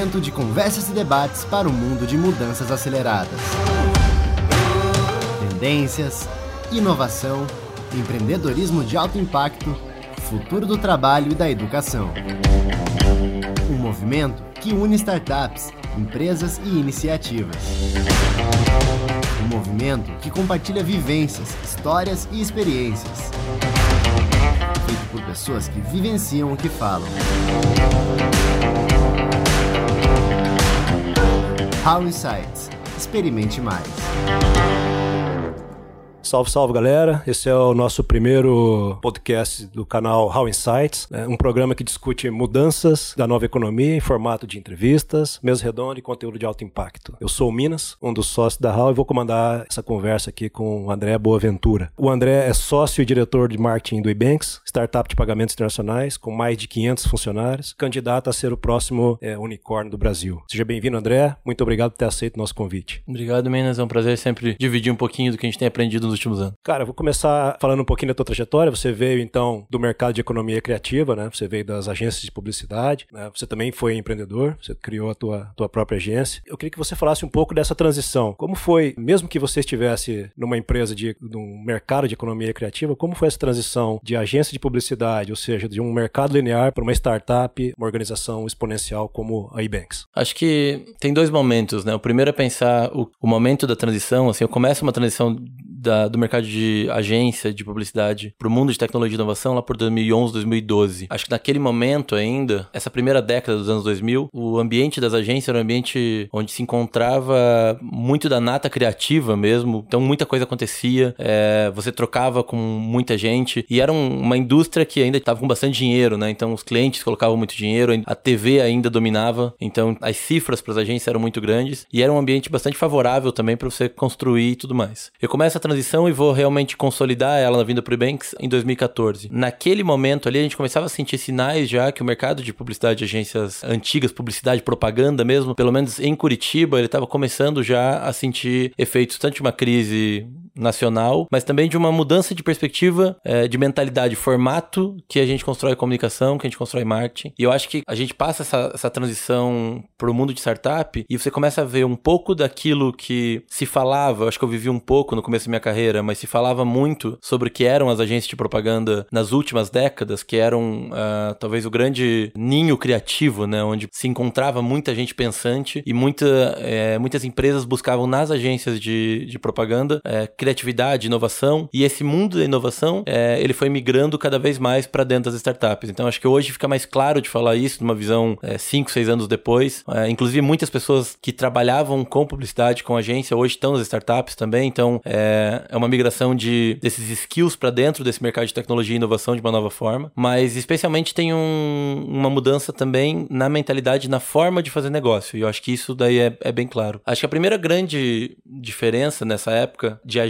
momento de conversas e debates para o mundo de mudanças aceleradas. Tendências, inovação, empreendedorismo de alto impacto, futuro do trabalho e da educação. Um movimento que une startups, empresas e iniciativas. Um movimento que compartilha vivências, histórias e experiências. Feito por pessoas que vivenciam o que falam. How Insights. Experimente mais. Salve, salve galera! Esse é o nosso primeiro podcast do canal How Insights, né? um programa que discute mudanças da nova economia em formato de entrevistas, mesa redonda e conteúdo de alto impacto. Eu sou o Minas, um dos sócios da How e vou comandar essa conversa aqui com o André Boaventura. O André é sócio e diretor de marketing do Ebanks, startup de pagamentos internacionais com mais de 500 funcionários, candidato a ser o próximo é, unicórnio do Brasil. Seja bem-vindo, André. Muito obrigado por ter aceito o nosso convite. Obrigado, Minas. É um prazer sempre dividir um pouquinho do que a gente tem aprendido nos últimos anos? Cara, vou começar falando um pouquinho da tua trajetória. Você veio, então, do mercado de economia criativa, né? Você veio das agências de publicidade, né? Você também foi empreendedor, você criou a tua, tua própria agência. Eu queria que você falasse um pouco dessa transição. Como foi, mesmo que você estivesse numa empresa de num mercado de economia criativa, como foi essa transição de agência de publicidade, ou seja, de um mercado linear para uma startup, uma organização exponencial como a Ebanks? Acho que tem dois momentos, né? O primeiro é pensar o, o momento da transição, assim, eu começo uma transição da, do mercado de agência de publicidade para o mundo de tecnologia e inovação lá por 2011, 2012. Acho que naquele momento ainda, essa primeira década dos anos 2000, o ambiente das agências era um ambiente onde se encontrava muito da nata criativa mesmo, então muita coisa acontecia, é, você trocava com muita gente e era um, uma indústria que ainda estava com bastante dinheiro, né? Então os clientes colocavam muito dinheiro, a TV ainda dominava, então as cifras para as agências eram muito grandes e era um ambiente bastante favorável também para você construir e tudo mais. Eu começo a transição e vou realmente consolidar ela na vinda pro Banks em 2014. Naquele momento ali, a gente começava a sentir sinais já que o mercado de publicidade de agências antigas, publicidade, propaganda mesmo, pelo menos em Curitiba, ele estava começando já a sentir efeitos tanto de uma crise nacional, mas também de uma mudança de perspectiva, é, de mentalidade, formato que a gente constrói comunicação, que a gente constrói marketing. E eu acho que a gente passa essa, essa transição para o mundo de startup e você começa a ver um pouco daquilo que se falava, acho que eu vivi um pouco no começo da minha carreira, mas se falava muito sobre o que eram as agências de propaganda nas últimas décadas, que eram uh, talvez o grande ninho criativo, né, onde se encontrava muita gente pensante e muita, é, muitas empresas buscavam nas agências de, de propaganda é, criatividade, inovação, e esse mundo da inovação, é, ele foi migrando cada vez mais para dentro das startups. Então acho que hoje fica mais claro de falar isso, numa visão 5, é, 6 anos depois. É, inclusive muitas pessoas que trabalhavam com publicidade, com agência, hoje estão nas startups também, então é, é uma migração de, desses skills para dentro desse mercado de tecnologia e inovação de uma nova forma, mas especialmente tem um, uma mudança também na mentalidade, na forma de fazer negócio, e eu acho que isso daí é, é bem claro. Acho que a primeira grande diferença nessa época de agência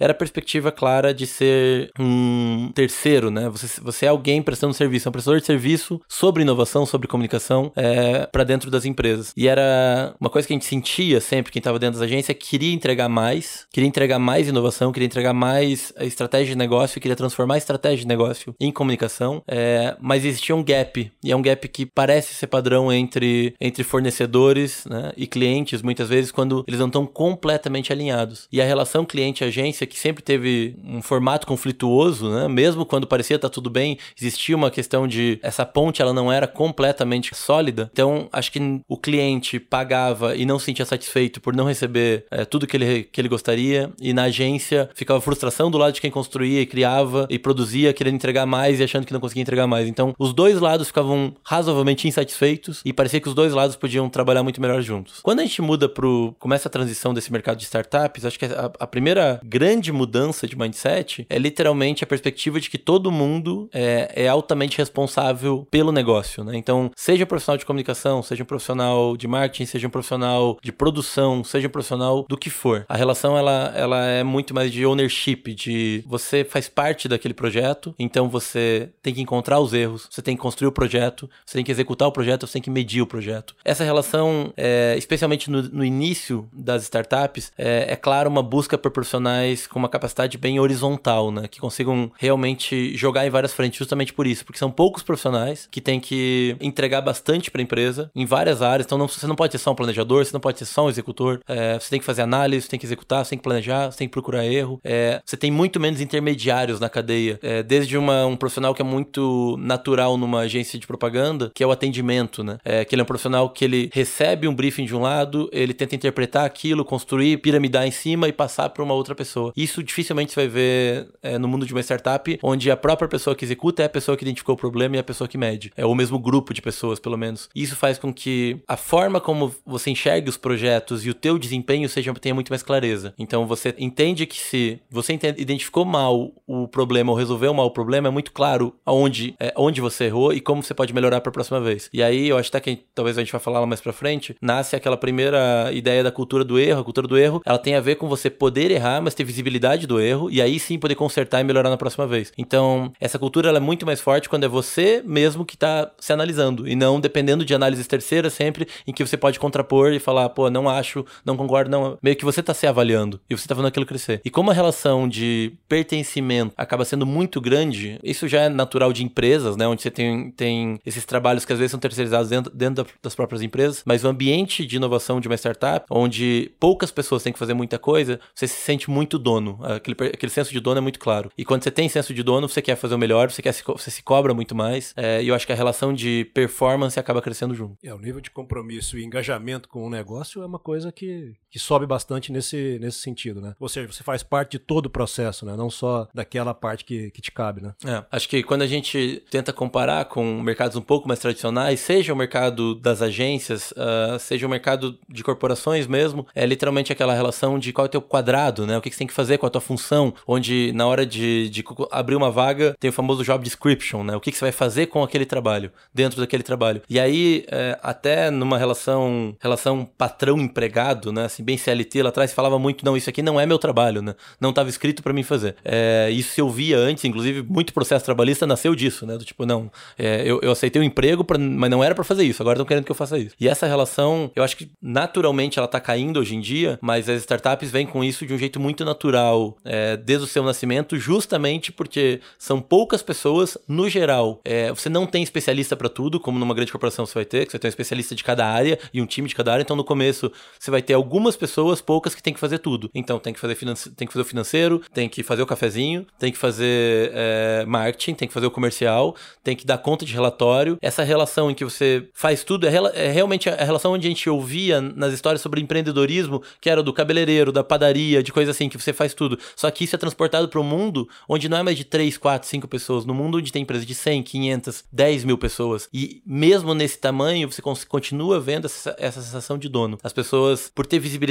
era a perspectiva clara de ser um terceiro, né? Você, você é alguém prestando serviço, é um prestador de serviço sobre inovação, sobre comunicação é, para dentro das empresas. E era uma coisa que a gente sentia sempre, quem estava dentro das agências, queria entregar mais, queria entregar mais inovação, queria entregar mais estratégia de negócio, queria transformar a estratégia de negócio em comunicação, é, mas existia um gap, e é um gap que parece ser padrão entre, entre fornecedores né, e clientes, muitas vezes, quando eles não estão completamente alinhados. E a relação cliente cliente-agência que sempre teve um formato conflituoso, né? Mesmo quando parecia estar tá tudo bem, existia uma questão de essa ponte ela não era completamente sólida. Então, acho que o cliente pagava e não se sentia satisfeito por não receber é, tudo que ele, que ele gostaria, e na agência ficava frustração do lado de quem construía e criava e produzia, querendo entregar mais e achando que não conseguia entregar mais. Então, os dois lados ficavam razoavelmente insatisfeitos e parecia que os dois lados podiam trabalhar muito melhor juntos. Quando a gente muda pro começa a transição desse mercado de startups, acho que a, a primeira grande mudança de mindset é literalmente a perspectiva de que todo mundo é, é altamente responsável pelo negócio, né? Então, seja um profissional de comunicação, seja um profissional de marketing, seja um profissional de produção, seja um profissional do que for. A relação, ela, ela é muito mais de ownership, de você faz parte daquele projeto, então você tem que encontrar os erros, você tem que construir o projeto, você tem que executar o projeto, você tem que medir o projeto. Essa relação, é, especialmente no, no, início das startups, é, é claro uma busca por profissionais com uma capacidade bem horizontal, né? Que consigam realmente jogar em várias frentes, justamente por isso, porque são poucos profissionais que têm que entregar bastante para a empresa em várias áreas. Então não, você não pode ser só um planejador, você não pode ser só um executor. É, você tem que fazer análise, você tem que executar, você tem que planejar, você tem que procurar erro. É, você tem muito menos intermediários na cadeia. É, desde uma, um profissional que é muito natural numa agência de propaganda, que é o atendimento, né? É, que ele é um profissional que ele recebe um briefing de um lado, ele tenta interpretar aquilo, construir, piramidar em cima e passar para uma outra pessoa. Isso dificilmente você vai ver é, no mundo de uma startup, onde a própria pessoa que executa é a pessoa que identificou o problema e a pessoa que mede. É o mesmo grupo de pessoas, pelo menos. Isso faz com que a forma como você enxergue os projetos e o teu desempenho seja tenha muito mais clareza. Então você entende que se você entende, identificou mal o problema ou resolveu mal o problema, é muito claro aonde, é, onde você errou e como você pode melhorar para a próxima vez. E aí eu acho até que talvez a gente vai falar mais para frente, nasce aquela primeira ideia da cultura do erro. A cultura do erro, ela tem a ver com você poder errar, mas ter visibilidade do erro e aí sim poder consertar e melhorar na próxima vez. Então, essa cultura é muito mais forte quando é você mesmo que está se analisando e não dependendo de análises terceiras sempre em que você pode contrapor e falar, pô, não acho, não concordo, não. Meio que você está se avaliando e você está vendo aquilo crescer. E como a relação de pertencimento acaba sendo muito grande, isso já é natural de empresas, né? Onde você tem, tem esses trabalhos que às vezes são terceirizados dentro, dentro das próprias empresas, mas o ambiente de inovação de uma startup, onde poucas pessoas têm que fazer muita coisa, você se sente muito dono. Aquele, aquele senso de dono é muito claro. E quando você tem senso de dono, você quer fazer o melhor, você, quer se, você se cobra muito mais. É, e eu acho que a relação de performance acaba crescendo junto. É, o nível de compromisso e engajamento com o negócio é uma coisa que, que sobe bastante nesse, nesse sentido, né? Ou seja, você faz parte de todo o processo, né? Não só daquela parte que, que te cabe, né? É, acho que quando a gente tenta comparar com mercados um pouco mais tradicionais, seja o mercado das agências, uh, seja o mercado de corporações mesmo, é literalmente aquela relação de qual é o teu quadrado, né? O que, que você tem que fazer com a tua função, onde na hora de, de abrir uma vaga tem o famoso job description, né? O que, que você vai fazer com aquele trabalho, dentro daquele trabalho. E aí, é, até numa relação relação patrão-empregado, né? Assim, bem CLT, lá atrás falava muito, não, isso aqui não é meu trabalho, né? Não estava escrito para mim fazer. É, isso se ouvia antes, inclusive, muito processo trabalhista nasceu disso, né? Do tipo, não, é, eu, eu aceitei o um emprego, pra, mas não era para fazer isso, agora estão querendo que eu faça isso. E essa relação, eu acho que naturalmente ela tá caindo hoje em dia, mas as startups vêm com isso de um jeito muito natural, é, desde o seu nascimento, justamente porque são poucas pessoas, no geral. É, você não tem especialista para tudo, como numa grande corporação você vai ter, que você tem um especialista de cada área e um time de cada área, então no começo você vai ter algumas pessoas, poucas, que tem que fazer tudo. Então tem que fazer, tem que fazer o financeiro, tem que fazer o cafezinho, tem que fazer é, marketing, tem que fazer o comercial, tem que dar conta de relatório. Essa relação em que você faz tudo é, é realmente a relação onde a gente ouvia nas histórias sobre empreendedorismo, que era do cabeleireiro, da padaria, de coisa assim, que você faz tudo. Só que isso é transportado para um mundo onde não é mais de 3, 4, 5 pessoas. No mundo onde tem empresas de 100, 500, 10 mil pessoas. E mesmo nesse tamanho, você continua vendo essa, essa sensação de dono. As pessoas, por ter visibilidade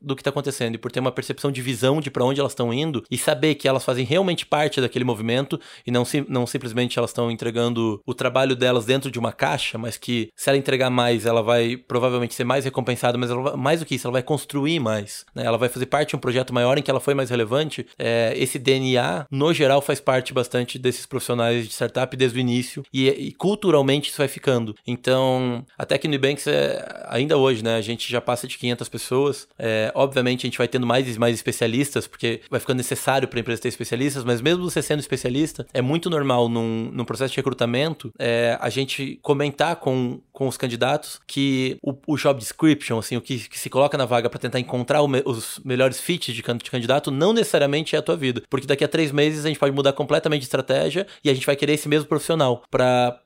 do que está acontecendo e por ter uma percepção de visão de para onde elas estão indo e saber que elas fazem realmente parte daquele movimento e não, não simplesmente elas estão entregando o trabalho delas dentro de uma caixa, mas que se ela entregar mais, ela vai provavelmente ser mais recompensada, mas mais do que isso, ela vai construir mais. Né? Ela vai fazer parte de um projeto maior em que ela foi mais relevante. É, esse DNA, no geral, faz parte bastante desses profissionais de startup desde o início e, e culturalmente isso vai ficando. Então, até que no Nubanks, é, ainda hoje, né, a gente já passa de 500 pessoas. É, obviamente, a gente vai tendo mais e mais especialistas, porque vai ficando necessário para a empresa ter especialistas, mas mesmo você sendo especialista, é muito normal num, num processo de recrutamento é, a gente comentar com, com os candidatos que o, o job description, assim, o que, que se coloca na vaga para tentar encontrar me, os melhores fits de, de candidato, não necessariamente é a tua vida. Porque daqui a três meses a gente pode mudar completamente de estratégia e a gente vai querer esse mesmo profissional para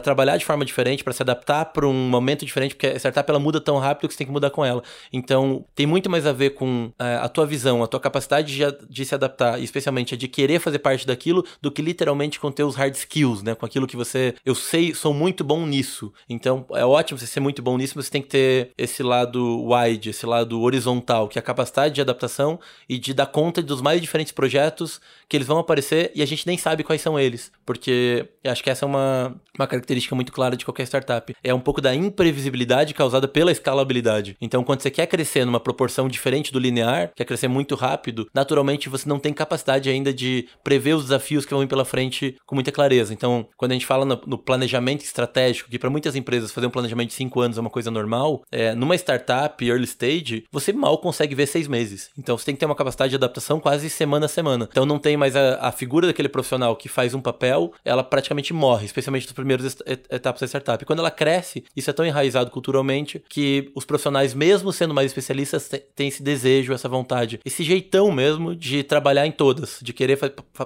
trabalhar de forma diferente, para se adaptar para um momento diferente, porque a startup ela muda tão rápido que você tem que mudar com ela. Então, tem muito mais a ver com é, a tua visão, a tua capacidade de, de se adaptar, especialmente a de querer fazer parte daquilo, do que literalmente com teus hard skills, né? Com aquilo que você. Eu sei, sou muito bom nisso. Então, é ótimo você ser muito bom nisso, mas você tem que ter esse lado wide, esse lado horizontal, que é a capacidade de adaptação e de dar conta dos mais diferentes projetos que eles vão aparecer e a gente nem sabe quais são eles. Porque acho que essa é uma, uma característica muito clara de qualquer startup. É um pouco da imprevisibilidade causada pela escalabilidade. Então, quando você quer crescer numa proporção diferente do linear, quer crescer muito rápido, naturalmente você não tem capacidade ainda de prever os desafios que vão vir pela frente com muita clareza. Então, quando a gente fala no, no planejamento estratégico, que para muitas empresas fazer um planejamento de cinco anos é uma coisa normal, é, numa startup early stage, você mal consegue ver seis meses. Então você tem que ter uma capacidade de adaptação quase semana a semana. Então não tem mais a, a figura daquele profissional que faz um papel, ela praticamente morre, especialmente nas primeiras etapas da startup. E quando ela cresce, isso é tão enraizado culturalmente que os profissionais, mesmo sendo mais especialistas, têm esse desejo, essa vontade, esse jeitão mesmo de trabalhar em todas, de querer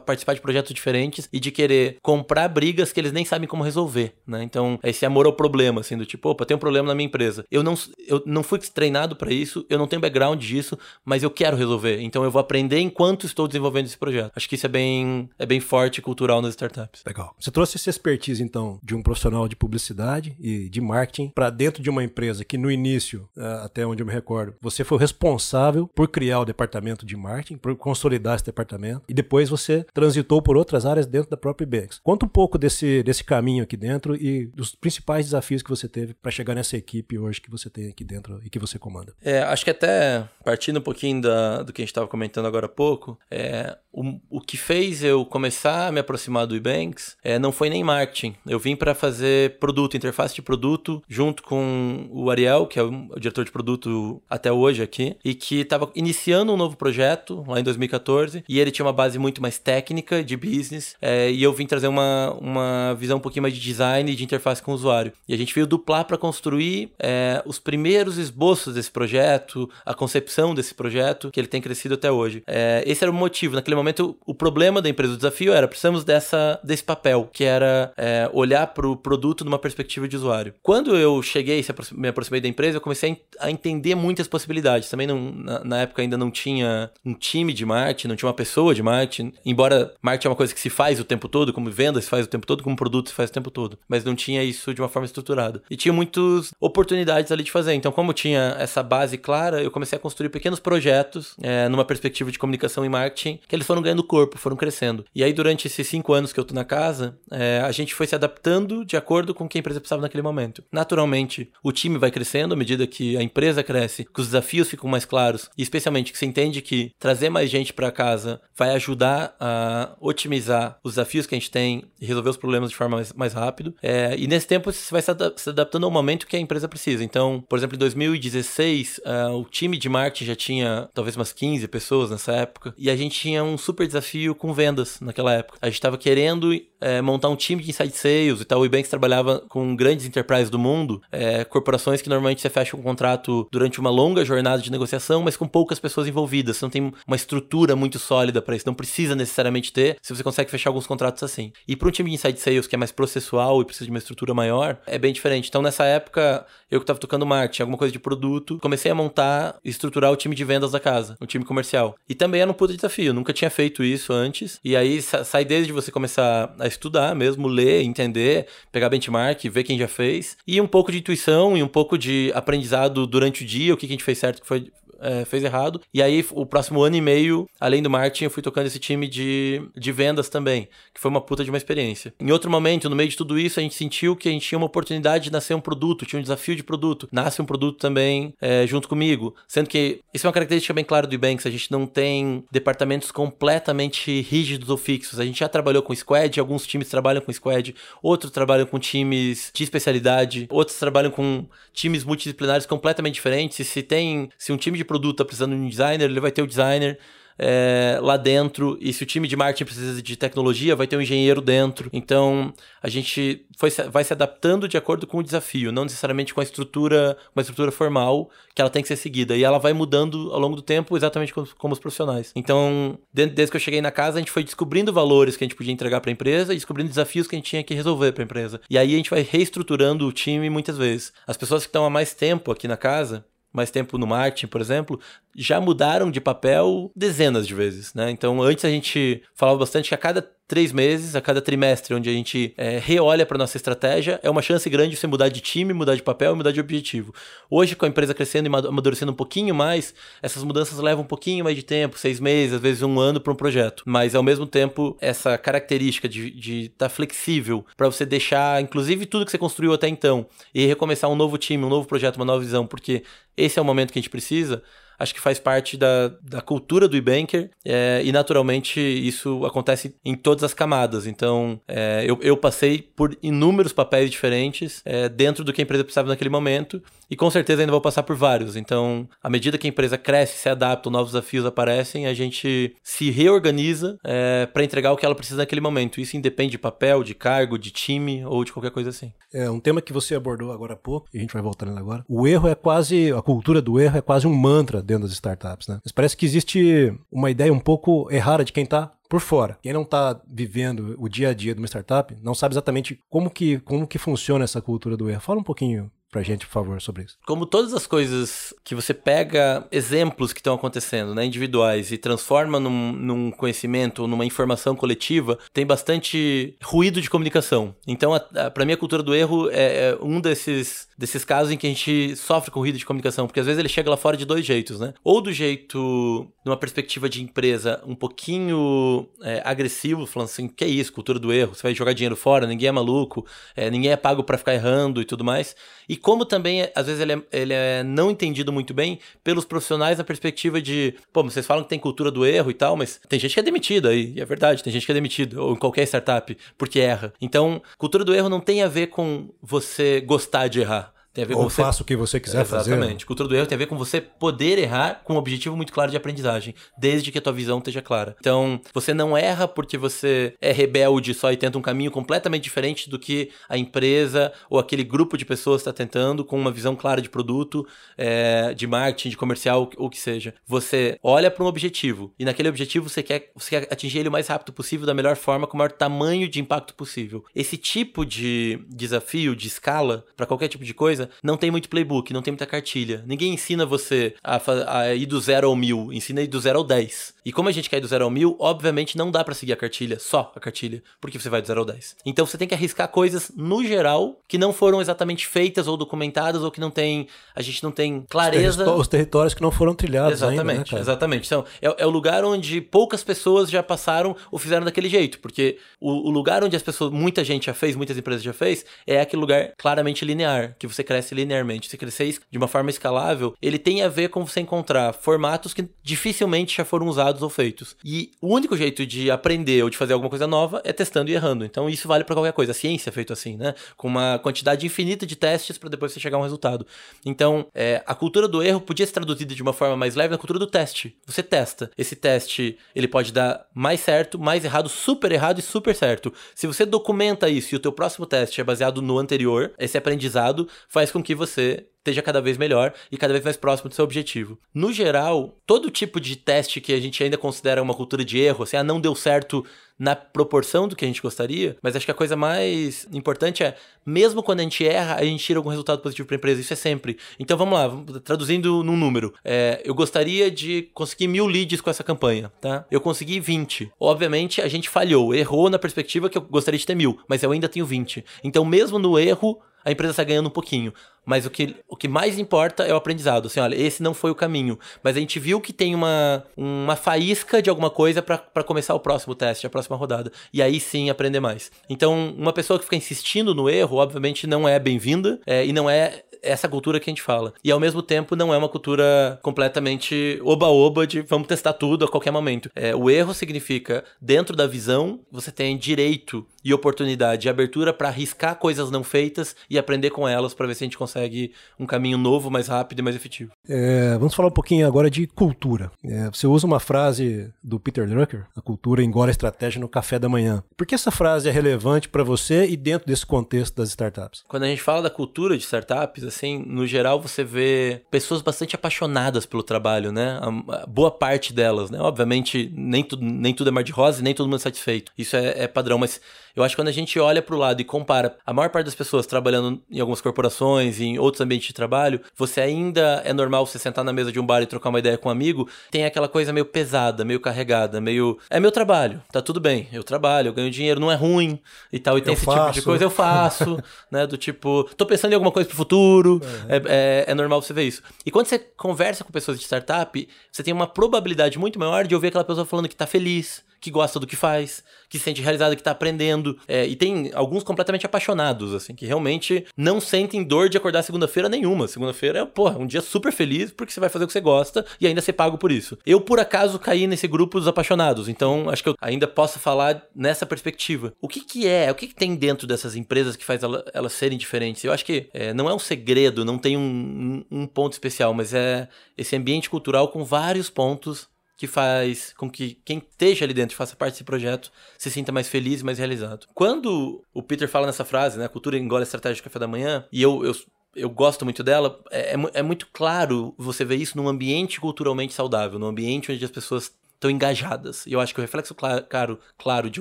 participar de projetos diferentes e de querer comprar brigas que eles nem sabem como resolver, né? Então, esse amor ao problema, assim, do tipo, opa, tem um problema na minha empresa. Eu não, eu não fui treinado para isso, eu não tenho background disso, mas eu quero resolver. Então, eu vou aprender enquanto estou desenvolvendo esse projeto. Acho que isso é bem, é bem forte cultural nas startups. Legal. Você trouxe essa expertise, então, de um profissional de publicidade e de marketing para dentro de uma empresa que no início, eh, até onde eu me recordo, você foi responsável por criar o departamento de marketing, por consolidar esse departamento, e depois você transitou por outras áreas dentro da própria IBEX. Conta um pouco desse, desse caminho aqui dentro e dos principais desafios que você teve para chegar nessa equipe hoje que você tem aqui dentro e que você comanda. É, acho que até partindo um pouquinho da, do que a gente estava comentando agora há pouco, é, o, o que fez eu começar a me aproximar do Ebanks é, não foi nem marketing. Eu vim para fazer produto, interface de produto, junto com o Ariel, que é o, diretor de produto até hoje aqui, e que estava iniciando um novo projeto lá em 2014, e ele tinha uma base muito mais técnica de business, é, e eu vim trazer uma, uma visão um pouquinho mais de design e de interface com o usuário. E a gente veio duplar para construir é, os primeiros esboços desse projeto, a concepção desse projeto, que ele tem crescido até hoje. É, esse era o motivo. Naquele momento, o problema da empresa, o desafio era, precisamos dessa, desse papel, que era é, olhar para o produto numa perspectiva de usuário. Quando eu cheguei, me aproximei da empresa, eu comecei a entender muitas possibilidades. Também não, na, na época ainda não tinha um time de marketing, não tinha uma pessoa de marketing, embora marketing é uma coisa que se faz o tempo todo, como venda se faz o tempo todo, como produto se faz o tempo todo, mas não tinha isso de uma forma estruturada. E tinha muitas oportunidades ali de fazer. Então, como tinha essa base clara, eu comecei a construir pequenos projetos é, numa perspectiva de comunicação e marketing, que eles foram ganhando corpo, foram crescendo. E aí, durante esses cinco anos que eu tô na casa, é, a gente foi se adaptando de acordo com o que a empresa precisava naquele momento. Naturalmente, o time vai crescendo à medida que a empresa cresce, que os desafios ficam mais claros, e especialmente que você entende que trazer mais gente para casa vai ajudar a otimizar os desafios que a gente tem e resolver os problemas de forma mais, mais rápido. É, e nesse tempo você vai se, se, adaptando ao momento que a empresa precisa. Então, por exemplo, em 2016, uh, é, o time de marketing já tinha talvez umas 15 pessoas nessa época, e a gente tinha um super desafio com vendas naquela época. A gente estava querendo é, montar um time de inside sales e tal. O Ebanks trabalhava com grandes enterprises do mundo, é, corporações que normalmente você fecha um contrato durante uma longa jornada de negociação, mas com poucas pessoas envolvidas. Você não tem uma estrutura muito sólida para isso, não precisa necessariamente ter, se você consegue fechar alguns contratos assim. E para um time de inside sales que é mais processual e precisa de uma estrutura maior, é bem diferente. Então nessa época, eu que estava tocando marketing, alguma coisa de produto, comecei a montar e estruturar o time de vendas da casa, o time comercial. E também era um puta desafio, nunca tinha feito isso antes. E aí sai desde você começar a estudar mesmo, ler, entender, pegar benchmark, ver quem já fez, e um pouco de intuição e um pouco de aprendizado durante o dia, o que a gente fez certo, o que foi é, fez errado. E aí, o próximo ano e meio, além do marketing, eu fui tocando esse time de, de vendas também, que foi uma puta de uma experiência. Em outro momento, no meio de tudo isso, a gente sentiu que a gente tinha uma oportunidade de nascer um produto, tinha um desafio de produto. Nasce um produto também é, junto comigo. Sendo que isso é uma característica bem clara do Ebanks, a gente não tem departamentos completamente rígidos ou fixos. A gente já trabalhou com squad, alguns times trabalham com squad, outros trabalham com times de especialidade, outros trabalham com times multidisciplinares completamente diferentes. E se tem, se um time de produto está precisando de um designer, ele vai ter o designer é, lá dentro. E se o time de marketing precisa de tecnologia, vai ter um engenheiro dentro. Então, a gente foi, vai se adaptando de acordo com o desafio, não necessariamente com a estrutura, uma estrutura formal que ela tem que ser seguida. E ela vai mudando ao longo do tempo, exatamente como, como os profissionais. Então, desde que eu cheguei na casa, a gente foi descobrindo valores que a gente podia entregar para a empresa e descobrindo desafios que a gente tinha que resolver para a empresa. E aí a gente vai reestruturando o time muitas vezes. As pessoas que estão há mais tempo aqui na casa, mais tempo no marketing, por exemplo, já mudaram de papel dezenas de vezes, né? Então, antes a gente falava bastante que a cada três meses, a cada trimestre, onde a gente é, reolha para nossa estratégia, é uma chance grande de você mudar de time, mudar de papel e mudar de objetivo. Hoje, com a empresa crescendo e amadurecendo um pouquinho mais, essas mudanças levam um pouquinho mais de tempo, seis meses, às vezes um ano para um projeto. Mas, ao mesmo tempo, essa característica de estar tá flexível para você deixar, inclusive, tudo que você construiu até então e recomeçar um novo time, um novo projeto, uma nova visão, porque esse é o momento que a gente precisa, acho que faz parte da, da cultura do e-banker é, e naturalmente isso acontece em todas as camadas. Então, é, eu, eu passei por inúmeros papéis diferentes é, dentro do que a empresa precisava naquele momento e com certeza ainda vou passar por vários. Então, à medida que a empresa cresce, se adapta, novos desafios aparecem, a gente se reorganiza é, para entregar o que ela precisa naquele momento. Isso independe de papel, de cargo, de time ou de qualquer coisa assim. É um tema que você abordou agora há pouco, e a gente vai voltando agora. O erro é quase, a cultura do erro é quase um mantra dentro das startups, né? Mas parece que existe uma ideia um pouco errada de quem está por fora. Quem não está vivendo o dia a dia de uma startup não sabe exatamente como que, como que funciona essa cultura do erro. Fala um pouquinho pra gente, por favor, sobre isso. Como todas as coisas que você pega exemplos que estão acontecendo, né, individuais, e transforma num, num conhecimento ou numa informação coletiva, tem bastante ruído de comunicação. Então, para mim, a cultura do erro é, é um desses desses casos em que a gente sofre com ruído de comunicação, porque às vezes ele chega lá fora de dois jeitos, né? Ou do jeito, numa perspectiva de empresa, um pouquinho é, agressivo, falando assim, que é isso, cultura do erro, você vai jogar dinheiro fora, ninguém é maluco, é, ninguém é pago para ficar errando e tudo mais. E como também, às vezes, ele é, ele é não entendido muito bem pelos profissionais na perspectiva de, pô, vocês falam que tem cultura do erro e tal, mas tem gente que é demitida, e é verdade, tem gente que é demitida, ou em qualquer startup, porque erra. Então, cultura do erro não tem a ver com você gostar de errar. Tem a ver Ou com você... faça o que você quiser Exatamente. fazer. Exatamente. Cultura do erro tem a ver com você poder errar com um objetivo muito claro de aprendizagem, desde que a tua visão esteja clara. Então, você não erra porque você é rebelde só e tenta um caminho completamente diferente do que a empresa ou aquele grupo de pessoas está tentando, com uma visão clara de produto, é, de marketing, de comercial, o que seja. Você olha para um objetivo e naquele objetivo você quer, você quer atingir ele o mais rápido possível, da melhor forma, com o maior tamanho de impacto possível. Esse tipo de desafio, de escala, para qualquer tipo de coisa, não tem muito playbook, não tem muita cartilha. Ninguém ensina você a, a ir do zero ao mil, ensina a ir do zero ao dez. E como a gente quer ir do zero ao mil, obviamente não dá para seguir a cartilha, só a cartilha, porque você vai do zero ao dez. Então você tem que arriscar coisas no geral que não foram exatamente feitas ou documentadas ou que não tem, a gente não tem clareza. Os, os territórios que não foram trilhados Exatamente, ainda, né, exatamente. Então, é, é, o lugar onde poucas pessoas já passaram ou fizeram daquele jeito, porque o, o lugar onde as pessoas, muita gente já fez, muitas empresas já fez, é aquele lugar claramente linear, que você cresce cresce linearmente, se crescer de uma forma escalável, ele tem a ver com você encontrar formatos que dificilmente já foram usados ou feitos. E o único jeito de aprender ou de fazer alguma coisa nova é testando e errando. Então isso vale para qualquer coisa. A ciência é feito assim, né? Com uma quantidade infinita de testes para depois você chegar a um resultado. Então, é, a cultura do erro podia ser traduzida de uma forma mais leve na cultura do teste. Você testa. Esse teste, ele pode dar mais certo, mais errado, super errado e super certo. Se você documenta isso e o teu próximo teste é baseado no anterior, esse aprendizado faz com que você esteja cada vez melhor e cada vez mais próximo do seu objetivo. No geral, todo tipo de teste que a gente ainda considera uma cultura de erro, assim, ah, não deu certo na proporção do que a gente gostaria, mas acho que a coisa mais importante é, mesmo quando a gente erra, a gente tira algum resultado positivo para a empresa. Isso é sempre. Então vamos lá, traduzindo num número. É, eu gostaria de conseguir mil leads com essa campanha, tá? Eu consegui 20. Obviamente a gente falhou, errou na perspectiva que eu gostaria de ter mil, mas eu ainda tenho 20. Então, mesmo no erro, a empresa está ganhando um pouquinho. Mas o que, o que mais importa é o aprendizado. Assim, olha, esse não foi o caminho. Mas a gente viu que tem uma, uma faísca de alguma coisa para começar o próximo teste, a próxima rodada. E aí sim aprender mais. Então, uma pessoa que fica insistindo no erro, obviamente, não é bem-vinda é, e não é essa cultura que a gente fala. E ao mesmo tempo não é uma cultura completamente oba-oba de vamos testar tudo a qualquer momento. É, o erro significa, dentro da visão, você tem direito e oportunidade e abertura para arriscar coisas não feitas e aprender com elas para ver se a gente consegue um caminho novo, mais rápido e mais efetivo. É, vamos falar um pouquinho agora de cultura. É, você usa uma frase do Peter Drucker, a cultura engole a estratégia no café da manhã. Por que essa frase é relevante para você e dentro desse contexto das startups? Quando a gente fala da cultura de startups, assim, no geral você vê pessoas bastante apaixonadas pelo trabalho, né? A, a boa parte delas, né? Obviamente, nem, tu, nem tudo é mar de rosa e nem todo mundo é satisfeito. Isso é, é padrão, mas eu acho que quando a gente olha para o lado e compara a maior parte das pessoas trabalhando em algumas corporações, em outros ambientes de trabalho, você ainda é normal você sentar na mesa de um bar e trocar uma ideia com um amigo, tem aquela coisa meio pesada, meio carregada, meio. É meu trabalho, tá tudo bem, eu trabalho, eu ganho dinheiro, não é ruim e tal, e tem eu esse faço. tipo de coisa, eu faço, né? Do tipo, tô pensando em alguma coisa pro futuro, uhum. é, é, é normal você ver isso. E quando você conversa com pessoas de startup, você tem uma probabilidade muito maior de ouvir aquela pessoa falando que tá feliz, que gosta do que faz, que se sente realizado, que tá aprendendo. É, e tem alguns completamente apaixonados, assim, que realmente não sentem dor de acordar segunda-feira nenhuma. Segunda-feira é, porra, um dia super feliz porque você vai fazer o que você gosta e ainda ser pago por isso. Eu, por acaso, caí nesse grupo dos apaixonados, então acho que eu ainda posso falar nessa perspectiva. O que que é, o que que tem dentro dessas empresas que faz elas, elas serem diferentes? Eu acho que é, não é um segredo, não tem um, um ponto especial, mas é esse ambiente cultural com vários pontos que faz com que quem esteja ali dentro, faça parte desse projeto, se sinta mais feliz e mais realizado. Quando o Peter fala nessa frase, né, a cultura engole a estratégia do café da manhã, e eu, eu, eu gosto muito dela, é, é, é muito claro você ver isso num ambiente culturalmente saudável, num ambiente onde as pessoas estão engajadas. E eu acho que o reflexo claro, claro de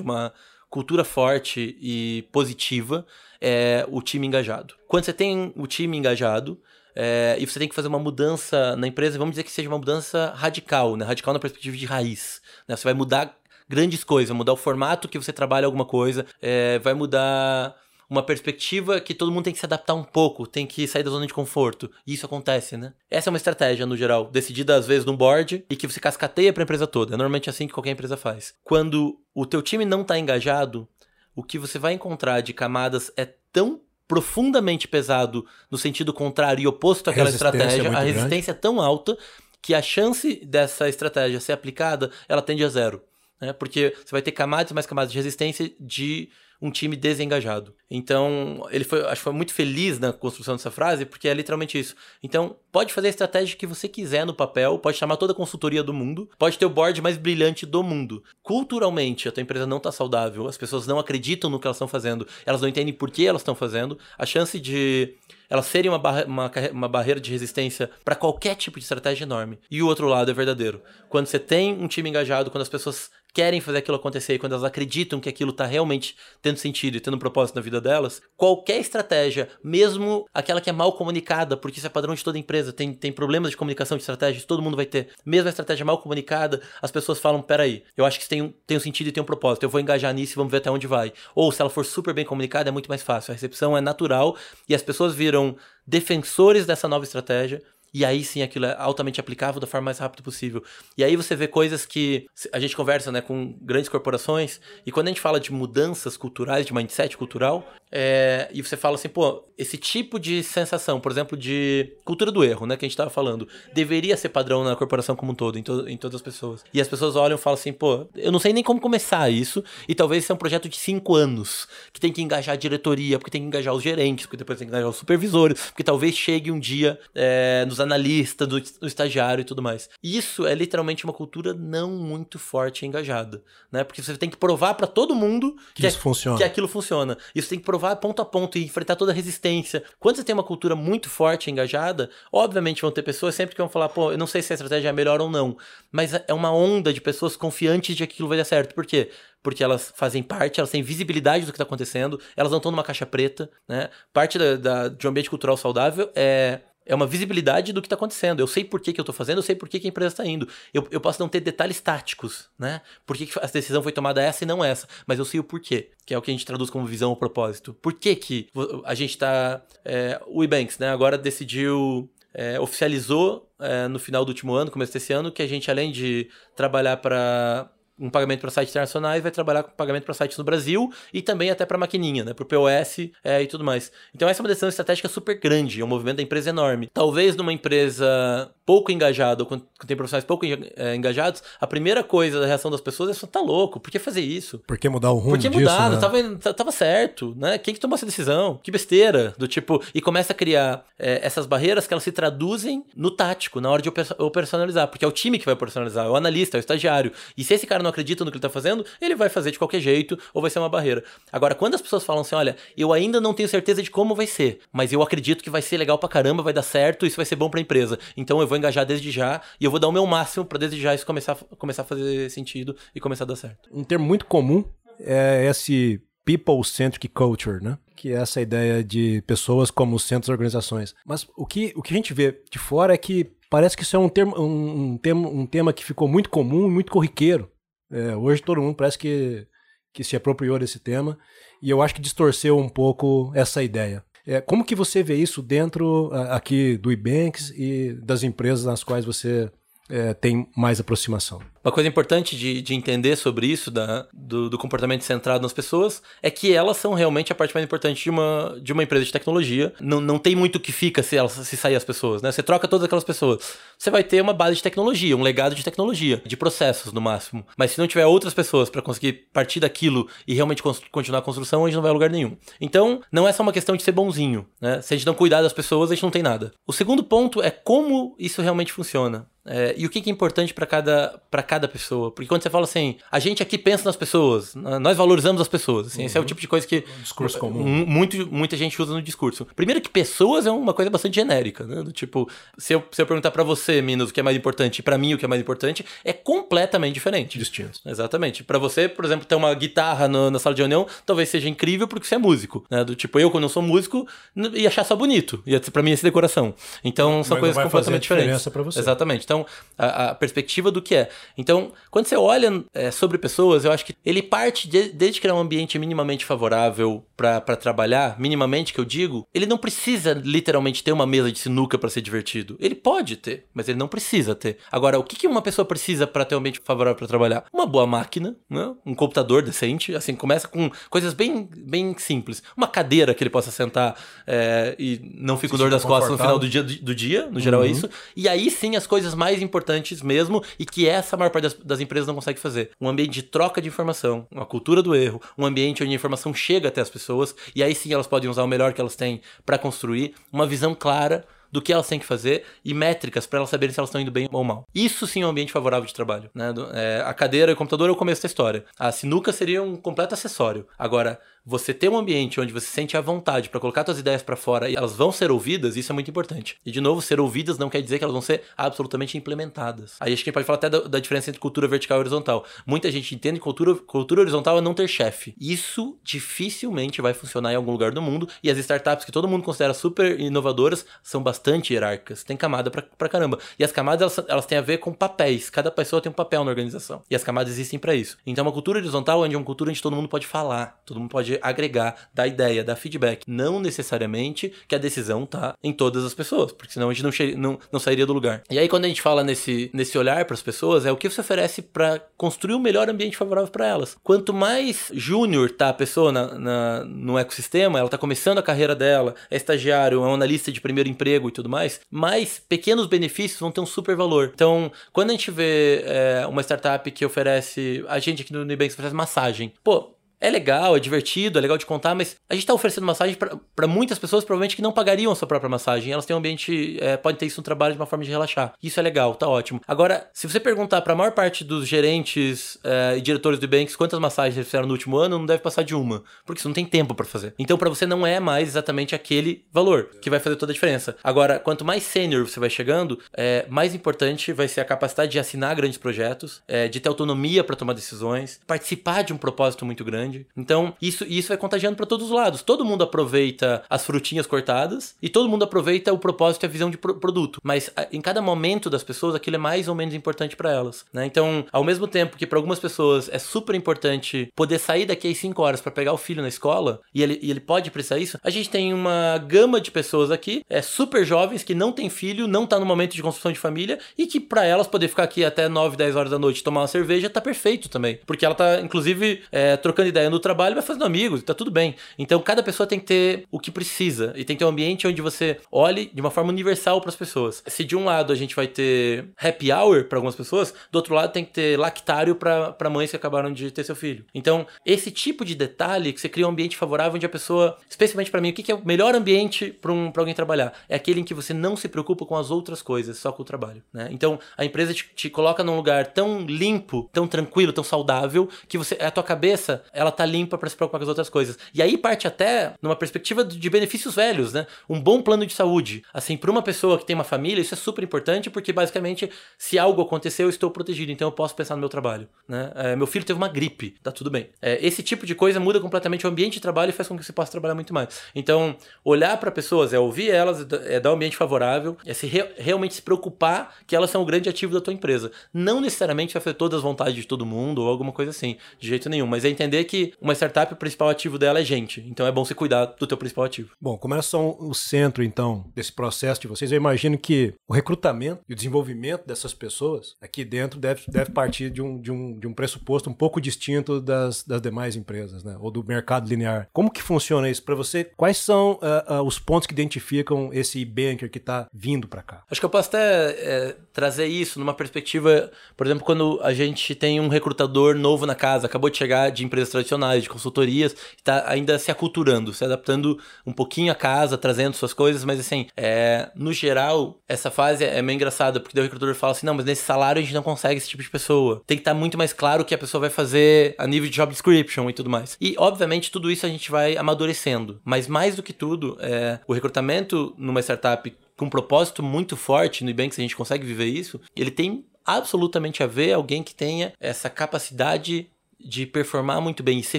uma cultura forte e positiva é o time engajado. Quando você tem o time engajado, é, e você tem que fazer uma mudança na empresa, vamos dizer que seja uma mudança radical, né? Radical na perspectiva de raiz. Né? Você vai mudar grandes coisas, vai mudar o formato que você trabalha alguma coisa, é, vai mudar uma perspectiva que todo mundo tem que se adaptar um pouco, tem que sair da zona de conforto. E isso acontece, né? Essa é uma estratégia, no geral, decidida às vezes no board e que você cascateia para a empresa toda. É normalmente assim que qualquer empresa faz. Quando o teu time não está engajado, o que você vai encontrar de camadas é tão profundamente pesado no sentido contrário e oposto àquela estratégia, é a resistência grande. é tão alta que a chance dessa estratégia ser aplicada, ela tende a zero. Né? Porque você vai ter camadas e mais camadas de resistência de um time desengajado. Então, ele foi, acho que foi muito feliz na construção dessa frase, porque é literalmente isso. Então, pode fazer a estratégia que você quiser no papel, pode chamar toda a consultoria do mundo, pode ter o board mais brilhante do mundo. Culturalmente, a tua empresa não está saudável, as pessoas não acreditam no que elas estão fazendo, elas não entendem por que elas estão fazendo, a chance de elas serem uma, barra, uma, uma barreira de resistência para qualquer tipo de estratégia é enorme. E o outro lado é verdadeiro. Quando você tem um time engajado, quando as pessoas querem fazer aquilo acontecer e quando elas acreditam que aquilo está realmente tendo sentido e tendo um propósito na vida delas, qualquer estratégia, mesmo aquela que é mal comunicada, porque isso é padrão de toda empresa, tem, tem problemas de comunicação de estratégias, todo mundo vai ter. Mesmo a estratégia mal comunicada, as pessoas falam: peraí, eu acho que isso tem, tem um sentido e tem um propósito, eu vou engajar nisso e vamos ver até onde vai. Ou se ela for super bem comunicada, é muito mais fácil. A recepção é natural e as pessoas viram defensores dessa nova estratégia e aí sim aquilo é altamente aplicável da forma mais rápida possível. E aí você vê coisas que a gente conversa né, com grandes corporações, e quando a gente fala de mudanças culturais, de mindset cultural, é, e você fala assim, pô, esse tipo de sensação, por exemplo, de cultura do erro, né, que a gente estava falando, deveria ser padrão na corporação como um todo, em, to em todas as pessoas. E as pessoas olham e falam assim, pô, eu não sei nem como começar isso, e talvez seja um projeto de cinco anos, que tem que engajar a diretoria, porque tem que engajar os gerentes, porque depois tem que engajar os supervisores, porque talvez chegue um dia é, nos analista, do, do, estagiário e tudo mais. Isso é literalmente uma cultura não muito forte e engajada, né? Porque você tem que provar para todo mundo que, que, isso é, funciona. que aquilo funciona. Isso tem que provar ponto a ponto e enfrentar toda a resistência. Quando você tem uma cultura muito forte e engajada, obviamente vão ter pessoas sempre que vão falar, pô, eu não sei se a estratégia é melhor ou não, mas é uma onda de pessoas confiantes de que aquilo vai dar certo. Por quê? porque elas fazem parte, elas têm visibilidade do que está acontecendo, elas não estão numa caixa preta, né? Parte da, da, de um ambiente cultural saudável é é uma visibilidade do que está acontecendo. Eu sei por que, que eu estou fazendo, eu sei por que, que a empresa está indo. Eu, eu posso não ter detalhes táticos, né? Por que, que a decisão foi tomada essa e não essa. Mas eu sei o porquê, que é o que a gente traduz como visão ou propósito. Por que, que a gente está. É, o Ebanks, né? Agora decidiu. É, oficializou é, no final do último ano, começo desse ano, que a gente, além de trabalhar para um pagamento para sites internacionais, vai trabalhar com pagamento para sites no Brasil e também até para maquininha, né, para o POS é, e tudo mais. Então essa é uma decisão estratégica super grande, é um movimento da empresa enorme. Talvez numa empresa pouco engajada ou quando tem profissionais pouco é, engajados, a primeira coisa da reação das pessoas é só tá louco, por que fazer isso? Por que mudar o rumo Por que disso, mudar? Né? Tava, tava certo, né? Quem que tomou essa decisão? Que besteira, do tipo, e começa a criar é, essas barreiras que elas se traduzem no tático, na hora de operacionalizar, porque é o time que vai operacionalizar, é o analista, é o estagiário. E se esse cara não acredita no que ele está fazendo, ele vai fazer de qualquer jeito ou vai ser uma barreira. Agora, quando as pessoas falam assim, olha, eu ainda não tenho certeza de como vai ser, mas eu acredito que vai ser legal pra caramba, vai dar certo, isso vai ser bom pra empresa. Então eu vou engajar desde já e eu vou dar o meu máximo para desde já isso começar, começar a fazer sentido e começar a dar certo. Um termo muito comum é esse people-centric culture, né? Que é essa ideia de pessoas como centros organizações. Mas o que, o que a gente vê de fora é que parece que isso é um, termo, um, um, tema, um tema que ficou muito comum e muito corriqueiro é, hoje todo mundo parece que, que se apropriou desse tema e eu acho que distorceu um pouco essa ideia. É, como que você vê isso dentro aqui do Ebanks e das empresas nas quais você é, tem mais aproximação? Uma coisa importante de, de entender sobre isso, da, do, do, comportamento centrado nas pessoas, é que elas são realmente a parte mais importante de uma, de uma empresa de tecnologia. Não, não tem muito o que fica se, elas, se sair as pessoas, né? Você troca todas aquelas pessoas. Você vai ter uma base de tecnologia, um legado de tecnologia, de processos no máximo. Mas se não tiver outras pessoas para conseguir partir daquilo e realmente continuar a construção, a gente não vai a lugar nenhum. Então, não é só uma questão de ser bonzinho, né? Se a gente não cuidar das pessoas, a gente não tem nada. O segundo ponto é como isso realmente funciona. É, e o que, é importante para cada, cada pessoa? Porque quando você fala assim, a gente aqui pensa nas pessoas, nós valorizamos as pessoas. Assim, uhum. Esse é o uhum. tipo de coisa que. Um discurso comum. Muito, muita gente usa no discurso. Primeiro, que pessoas é uma coisa bastante genérica. Né? Do tipo, se eu, se eu perguntar para você, Minos, o que é mais importante, e para mim o que é mais importante, é completamente diferente. Distinto. Exatamente. Para você, por exemplo, ter uma guitarra no, na sala de reunião, talvez seja incrível porque você é músico. Né? Do tipo, eu, quando não sou músico, ia achar só bonito. Ia, pra mim, ia ser decoração. Então, são Mas coisas completamente diferentes. Pra. Exatamente. Então, então, a, a, perspectiva do que é. Então, quando você olha é, sobre pessoas, eu acho que ele parte de, desde criar um ambiente minimamente favorável para trabalhar, minimamente que eu digo, ele não precisa literalmente ter uma mesa de sinuca para ser divertido. Ele pode ter, mas ele não precisa ter. Agora, o que, que uma pessoa precisa para ter um ambiente favorável para trabalhar? Uma boa máquina, né? um computador decente, assim, começa com coisas bem, bem simples. Uma cadeira que ele possa sentar é, e não fique com dor das costas no final do dia, do, do dia no geral é uhum. é isso. E aí sim as coisas mais mais importantes mesmo e que essa maior parte das, das, empresas não consegue fazer. Um ambiente de troca de informação, uma cultura do erro, um ambiente onde a informação chega até as pessoas e aí sim elas podem usar o melhor que elas têm para construir uma visão clara do que elas têm que fazer e métricas para elas saberem se elas estão indo bem ou mal. Isso sim é um ambiente favorável de trabalho. Né? É, a cadeira e o computador é o começo da história. A sinuca seria um completo acessório. Agora, você ter um ambiente onde você sente a vontade para colocar suas ideias para fora e elas vão ser ouvidas, isso é muito importante. E de novo, ser ouvidas não quer dizer que elas vão ser absolutamente implementadas. Aí acho que a gente pode falar até da, da diferença entre cultura vertical e horizontal. Muita gente entende que cultura, cultura horizontal é não ter chefe. Isso dificilmente vai funcionar em algum lugar do mundo e as startups que todo mundo considera super inovadoras são bastante hierárquicas. Tem camada pra, pra caramba. E as camadas elas, elas têm a ver com papéis. Cada pessoa tem um papel na organização. E as camadas existem para isso. Então, uma cultura horizontal é uma cultura onde todo mundo pode falar, todo mundo pode agregar, dar ideia, dar feedback. Não necessariamente que a decisão tá em todas as pessoas, porque senão a gente não, não, não sairia do lugar. E aí, quando a gente fala nesse, nesse olhar para as pessoas, é o que você oferece para construir um melhor ambiente favorável para elas. Quanto mais júnior tá a pessoa na, na, no ecossistema, ela tá começando a carreira dela, é estagiário, é um analista de primeiro emprego e tudo mais, mais pequenos benefícios vão ter um super valor. Então, quando a gente vê é, uma startup que oferece, a gente aqui no Nubank oferece massagem, pô, é legal, é divertido, é legal de contar, mas a gente está oferecendo massagem para muitas pessoas, provavelmente, que não pagariam a sua própria massagem. Elas têm um ambiente, é, podem ter isso no trabalho de uma forma de relaxar. Isso é legal, tá ótimo. Agora, se você perguntar para a maior parte dos gerentes é, e diretores do Banks quantas massagens eles fizeram no último ano, não deve passar de uma, porque você não tem tempo para fazer. Então, para você não é mais exatamente aquele valor que vai fazer toda a diferença. Agora, quanto mais sênior você vai chegando, é, mais importante vai ser a capacidade de assinar grandes projetos, é, de ter autonomia para tomar decisões, participar de um propósito muito grande Então, isso, isso vai contagiando para todos os lados. Todo mundo aproveita as frutinhas cortadas e todo mundo aproveita o propósito e a visão de pro produto. Mas a, em cada momento das pessoas, aquilo é mais ou menos importante para elas. Né? Então, ao mesmo tempo que para algumas pessoas é super importante poder sair daqui às 5 horas para pegar o filho na escola e ele, e ele pode precisar isso, a gente tem uma gama de pessoas aqui, é super jovens que não tem filho, não tá no momento de construção de família e que para elas poder ficar aqui até 9, 10 horas da noite tomar uma cerveja tá perfeito também. Porque ela tá, inclusive, é, trocando ideia no trabalho, vai fazendo amigos, tá tudo bem. Então cada pessoa tem que ter o que precisa e tem que ter um ambiente onde você olhe de uma forma universal para as pessoas. Se de um lado a gente vai ter happy hour para algumas pessoas, do outro lado tem que ter lactário para mães que acabaram de ter seu filho. Então, esse tipo de detalhe que você cria um ambiente favorável onde a pessoa, especialmente para mim, o que é o melhor ambiente para um, alguém trabalhar? É aquele em que você não se preocupa com as outras coisas, só com o trabalho. Né? Então, a empresa te, te coloca num lugar tão limpo, tão tranquilo, tão saudável, que você a tua cabeça, ela tá limpa para se preocupar com as outras coisas. E aí parte até numa perspectiva de benefícios velhos, né? Um bom plano de saúde. Assim, para uma pessoa que tem uma família, isso é super importante porque basicamente se algo acontecer, eu estou protegido, então eu posso pensar no meu trabalho, né? É, meu filho teve uma gripe, tá tudo bem. É, esse tipo de coisa muda completamente o ambiente de trabalho e faz com que você possa trabalhar muito mais. Então, olhar para pessoas é ouvir elas, é dar um ambiente favorável, é se re realmente se preocupar que elas são o grande ativo da tua empresa. Não necessariamente vai fazer todas as vontades de todo mundo ou alguma coisa assim, de jeito nenhum, mas é entender que que uma startup, o principal ativo dela é gente. Então é bom você cuidar do teu principal ativo. Bom, como elas são o centro, então, desse processo de vocês, eu imagino que o recrutamento e o desenvolvimento dessas pessoas aqui dentro deve, deve partir de um, de, um, de um pressuposto um pouco distinto das, das demais empresas, né? Ou do mercado linear. Como que funciona isso para você? Quais são uh, uh, os pontos que identificam esse banker que está vindo para cá? Acho que eu posso até é, trazer isso numa perspectiva, por exemplo, quando a gente tem um recrutador novo na casa, acabou de chegar de empresas tradicionais, de consultorias, está ainda se aculturando, se adaptando um pouquinho à casa, trazendo suas coisas, mas assim, é, no geral, essa fase é meio engraçada, porque o recrutador fala assim: não, mas nesse salário a gente não consegue esse tipo de pessoa. Tem que estar tá muito mais claro o que a pessoa vai fazer a nível de job description e tudo mais. E, obviamente, tudo isso a gente vai amadurecendo. Mas mais do que tudo, é, o recrutamento numa startup com um propósito muito forte, no Ebanks a gente consegue viver isso, ele tem absolutamente a ver alguém que tenha essa capacidade de performar muito bem e ser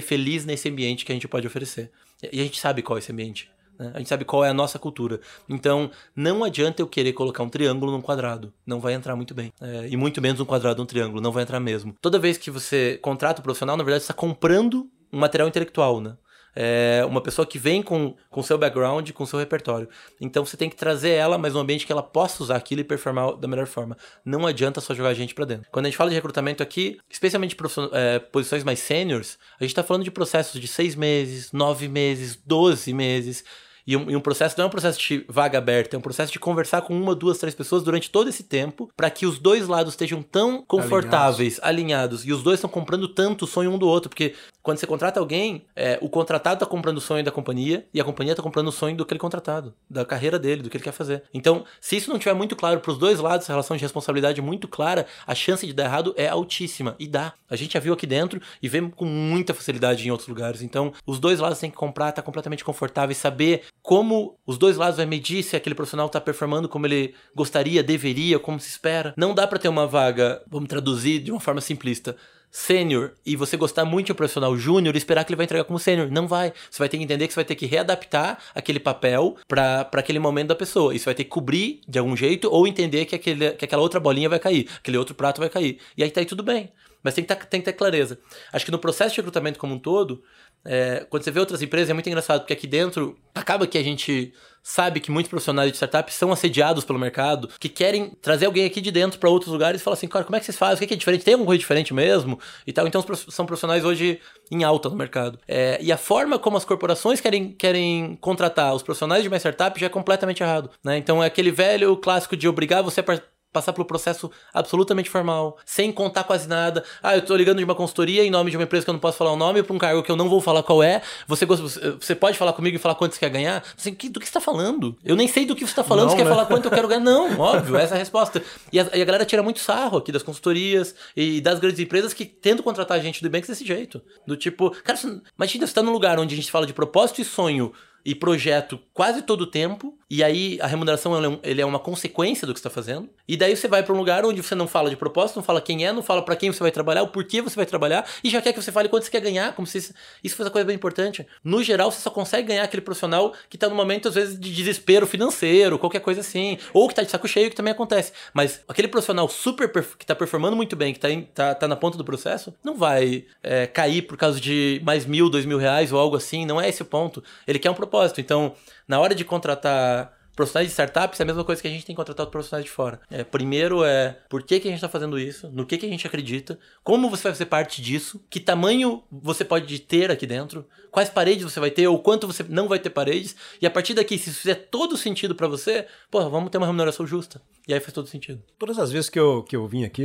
feliz nesse ambiente que a gente pode oferecer. E a gente sabe qual é esse ambiente. Né? A gente sabe qual é a nossa cultura. Então, não adianta eu querer colocar um triângulo num quadrado. Não vai entrar muito bem. É, e muito menos um quadrado num triângulo. Não vai entrar mesmo. Toda vez que você contrata um profissional, na verdade, você está comprando um material intelectual, né? É uma pessoa que vem com o seu background, com seu repertório. Então você tem que trazer ela, mas num ambiente que ela possa usar aquilo e performar da melhor forma. Não adianta só jogar a gente para dentro. Quando a gente fala de recrutamento aqui, especialmente é, posições mais sêniores, a gente está falando de processos de seis meses, nove meses, doze meses. E um, e um, processo não é um processo de vaga aberta, é um processo de conversar com uma, duas, três pessoas durante todo esse tempo, para que os dois lados estejam tão confortáveis, alinhados. alinhados, e os dois estão comprando tanto o sonho um do outro, porque quando você contrata alguém, é, o contratado está comprando o sonho da companhia e a companhia está comprando o sonho do aquele contratado, da carreira dele, do que ele quer fazer. Então, se isso não tiver muito claro para os dois lados, essa relação de responsabilidade muito clara, a chance de dar errado é altíssima. E dá. A gente já viu aqui dentro e vê com muita facilidade em outros lugares. Então, os dois lados têm que comprar, tá completamente confortável e saber como os dois lados vai medir se aquele profissional está performando como ele gostaria, deveria, como se espera. Não dá para ter uma vaga, vamos traduzir de uma forma simplista sênior e você gostar muito de um profissional júnior e esperar que ele vai entregar como sênior. Não vai. Você vai ter que entender que você vai ter que readaptar aquele papel para aquele momento da pessoa. E você vai ter que cobrir de algum jeito ou entender que, aquele, que aquela outra bolinha vai cair, aquele outro prato vai cair. E aí tá aí tudo bem. Mas tem que, tá, tem que ter clareza. Acho que no processo de recrutamento como um todo, é, quando você vê outras empresas, é muito engraçado, porque aqui dentro acaba que a gente sabe que muitos profissionais de startup são assediados pelo mercado, que querem trazer alguém aqui de dentro para outros lugares e falar assim, cara, como é que vocês fazem? O que é diferente? Tem alguma coisa diferente mesmo? E tal. Então são profissionais hoje em alta no mercado. É, e a forma como as corporações querem, querem contratar os profissionais de uma startup já é completamente errado. Né? Então é aquele velho clássico de obrigar você a passar pelo processo absolutamente formal, sem contar quase nada. Ah, eu tô ligando de uma consultoria em nome de uma empresa que eu não posso falar o nome, para um cargo que eu não vou falar qual é. Você, você pode falar comigo e falar quanto você quer ganhar? Assim, do que você tá falando? Eu nem sei do que você tá falando, não, você né? quer falar quanto eu quero ganhar? Não, óbvio, essa é a resposta. E a, e a, galera tira muito sarro aqui das consultorias e das grandes empresas que tentam contratar a gente do Banks desse jeito. Do tipo, cara, você, imagina, você tá num lugar onde a gente fala de propósito e sonho e projeto quase todo o tempo, e aí a remuneração ele é uma consequência do que está fazendo. E daí você vai para um lugar onde você não fala de propósito, não fala quem é, não fala para quem você vai trabalhar, o porquê você vai trabalhar, e já quer que você fale quanto você quer ganhar, como se isso fosse uma coisa bem importante. No geral, você só consegue ganhar aquele profissional que está no momento, às vezes, de desespero financeiro, qualquer coisa assim, ou que está de saco cheio, que também acontece. Mas aquele profissional super que está performando muito bem, que está tá, tá na ponta do processo, não vai é, cair por causa de mais mil, dois mil reais ou algo assim, não é esse o ponto. Ele quer um propósito propósito. Então, na hora de contratar profissionais de startups é a mesma coisa que a gente tem contratado profissionais de fora. É, primeiro é por que, que a gente está fazendo isso, no que, que a gente acredita, como você vai fazer parte disso, que tamanho você pode ter aqui dentro, quais paredes você vai ter ou quanto você não vai ter paredes, e a partir daqui, se isso fizer todo sentido para você, pô, vamos ter uma remuneração justa. E aí faz todo sentido. Todas as vezes que eu, que eu vim aqui,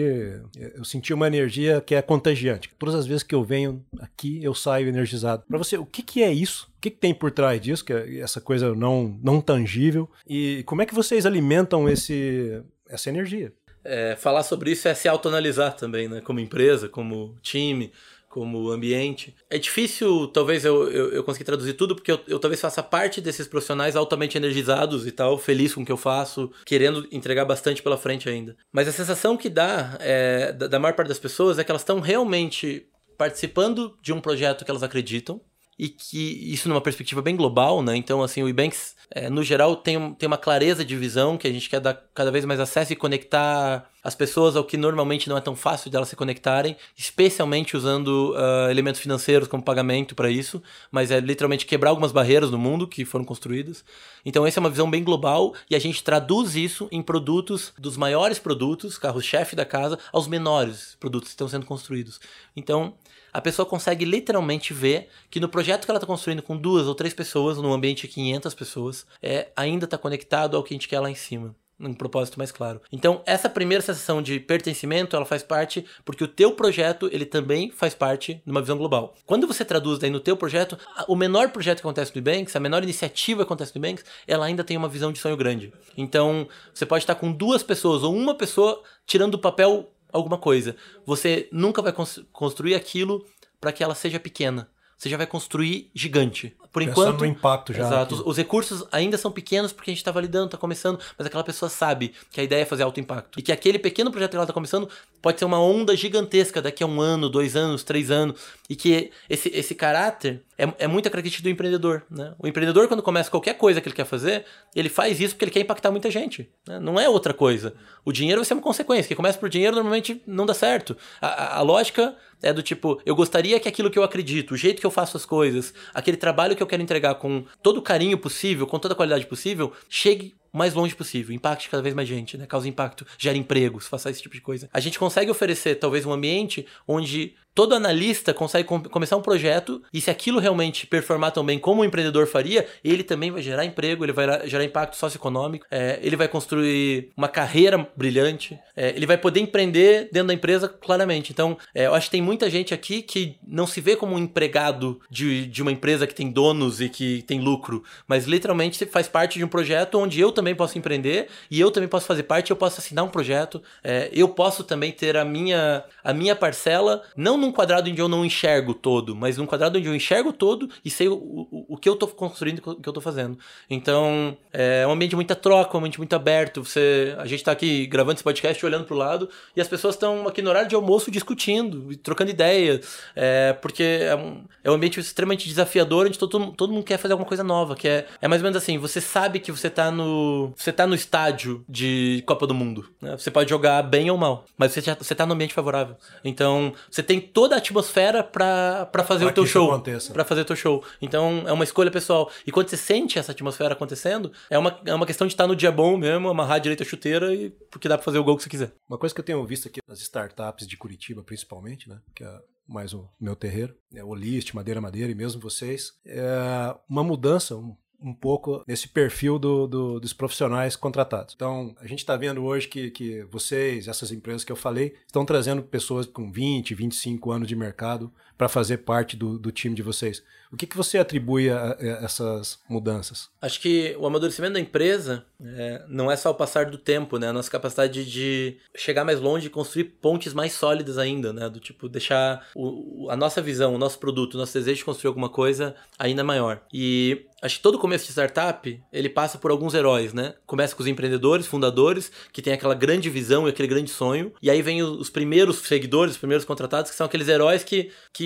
eu senti uma energia que é contagiante. Todas as vezes que eu venho aqui, eu saio energizado. Para você, o que, que é isso? O que, que tem por trás disso, que é essa coisa não, não tangível? E como é que vocês alimentam esse, essa energia? É, falar sobre isso é se autoanalisar também, né? Como empresa, como time como ambiente. É difícil, talvez, eu, eu, eu conseguir traduzir tudo, porque eu, eu, talvez faça parte desses profissionais altamente energizados e tal, feliz com o que eu faço, querendo entregar bastante pela frente ainda. Mas a sensação que dá é, da, da maior parte das pessoas é que elas estão realmente participando de um projeto que elas acreditam, e que isso numa perspectiva bem global, né? Então, assim, o Ebanks, é, no geral, tem, tem uma clareza de visão que a gente quer dar cada vez mais acesso e conectar as pessoas ao que normalmente não é tão fácil delas se conectarem, especialmente usando uh, elementos financeiros como pagamento para isso, mas é literalmente quebrar algumas barreiras no mundo que foram construídas. Então, essa é uma visão bem global e a gente traduz isso em produtos dos maiores produtos, carro-chefe da casa, aos menores produtos que estão sendo construídos. Então, a pessoa consegue literalmente ver que no projeto que ela está construindo com duas ou três pessoas, num ambiente de 500 pessoas, é, ainda está conectado ao que a gente quer lá em cima um propósito mais claro. Então, essa primeira sensação de pertencimento, ela faz parte porque o teu projeto, ele também faz parte de uma visão global. Quando você traduz daí no teu projeto, o menor projeto que acontece no Ebanks, a menor iniciativa que acontece no Ebanks, ela ainda tem uma visão de sonho grande. Então, você pode estar com duas pessoas ou uma pessoa tirando do papel alguma coisa. Você nunca vai construir aquilo para que ela seja pequena. Você já vai construir gigante. Por Pensando enquanto. no impacto já. Exato. Os, os, recursos ainda são pequenos porque a gente está validando, está começando, mas aquela pessoa sabe que a ideia é fazer alto impacto. E que aquele pequeno projeto que ela está começando pode ser uma onda gigantesca daqui a um ano, dois anos, três anos. E que esse, esse caráter é, é muita característica do empreendedor. Né? O empreendedor, quando começa qualquer coisa que ele quer fazer, ele faz isso porque ele quer impactar muita gente. Né? Não é outra coisa. O dinheiro vai ser uma consequência. Quem começa por dinheiro normalmente não dá certo. A, a, a lógica é do tipo, eu gostaria que aquilo que eu acredito, o jeito que eu faço as coisas, aquele trabalho que eu quero entregar com todo o carinho possível, com toda a qualidade possível, chegue o mais longe possível, impacte cada vez mais gente, né? Causa impacto, gera empregos, faça esse tipo de coisa. A gente consegue oferecer talvez um ambiente onde todo analista consegue com começar um projeto e se aquilo realmente performar tão bem como o um empreendedor faria, ele também vai gerar emprego, ele vai gerar impacto socioeconômico, é, ele vai construir uma carreira brilhante, é, ele vai poder empreender dentro da empresa claramente. Então, é, eu acho que tem muita gente aqui que não se vê como um empregado de, de uma empresa que tem donos e que tem lucro, mas literalmente faz parte de um projeto onde eu também posso empreender e eu também posso fazer parte, eu posso assinar um projeto, é, eu posso também ter a minha, a minha parcela, não num quadrado onde eu não enxergo todo, mas num quadrado onde eu enxergo todo e sei o, o, o que eu tô construindo, o que eu tô fazendo. Então, é um ambiente muita troca, um ambiente muito aberto. Você, a gente tá aqui gravando esse podcast olhando pro lado e as pessoas estão aqui no horário de almoço discutindo, trocando ideias, é, porque é um, é um ambiente extremamente desafiador onde todo, todo mundo quer fazer alguma coisa nova, que é, é mais ou menos assim, você sabe que você tá no você tá no estádio de Copa do Mundo, né? Você pode jogar bem ou mal, mas você, já, você tá no ambiente favorável. Então, você tem toda a atmosfera para fazer pra o teu show. Para fazer o teu show. Então, é uma escolha pessoal. E quando você sente essa atmosfera acontecendo, é uma, é uma questão de estar no dia bom mesmo, amarrar direito a chuteira e porque dá para fazer o gol que você quiser. Uma coisa que eu tenho visto aqui nas startups de Curitiba, principalmente, né? Que é mais o meu terreiro, é o List, Madeira Madeira e mesmo vocês, é uma mudança, um um pouco nesse perfil do, do, dos profissionais contratados. Então, a gente está vendo hoje que, que vocês, essas empresas que eu falei, estão trazendo pessoas com 20, 25 anos de mercado para fazer parte do, do time de vocês. O que, que você atribui a, a essas mudanças? Acho que o amadurecimento da empresa é, não é só o passar do tempo, né? A nossa capacidade de chegar mais longe e construir pontes mais sólidas ainda, né? Do tipo, deixar o, a nossa visão, o nosso produto, o nosso desejo de construir alguma coisa ainda maior. E acho que todo começo de startup, ele passa por alguns heróis, né? Começa com os empreendedores, fundadores, que tem aquela grande visão e aquele grande sonho. E aí vem os primeiros seguidores, os primeiros contratados, que são aqueles heróis que, que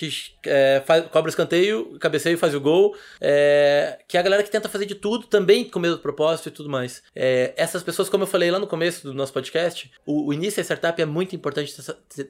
que é, faz, cobra escanteio, cabeceia e faz o gol. É, que é a galera que tenta fazer de tudo, também com o mesmo propósito e tudo mais. É, essas pessoas, como eu falei lá no começo do nosso podcast, o, o início da startup é muito importante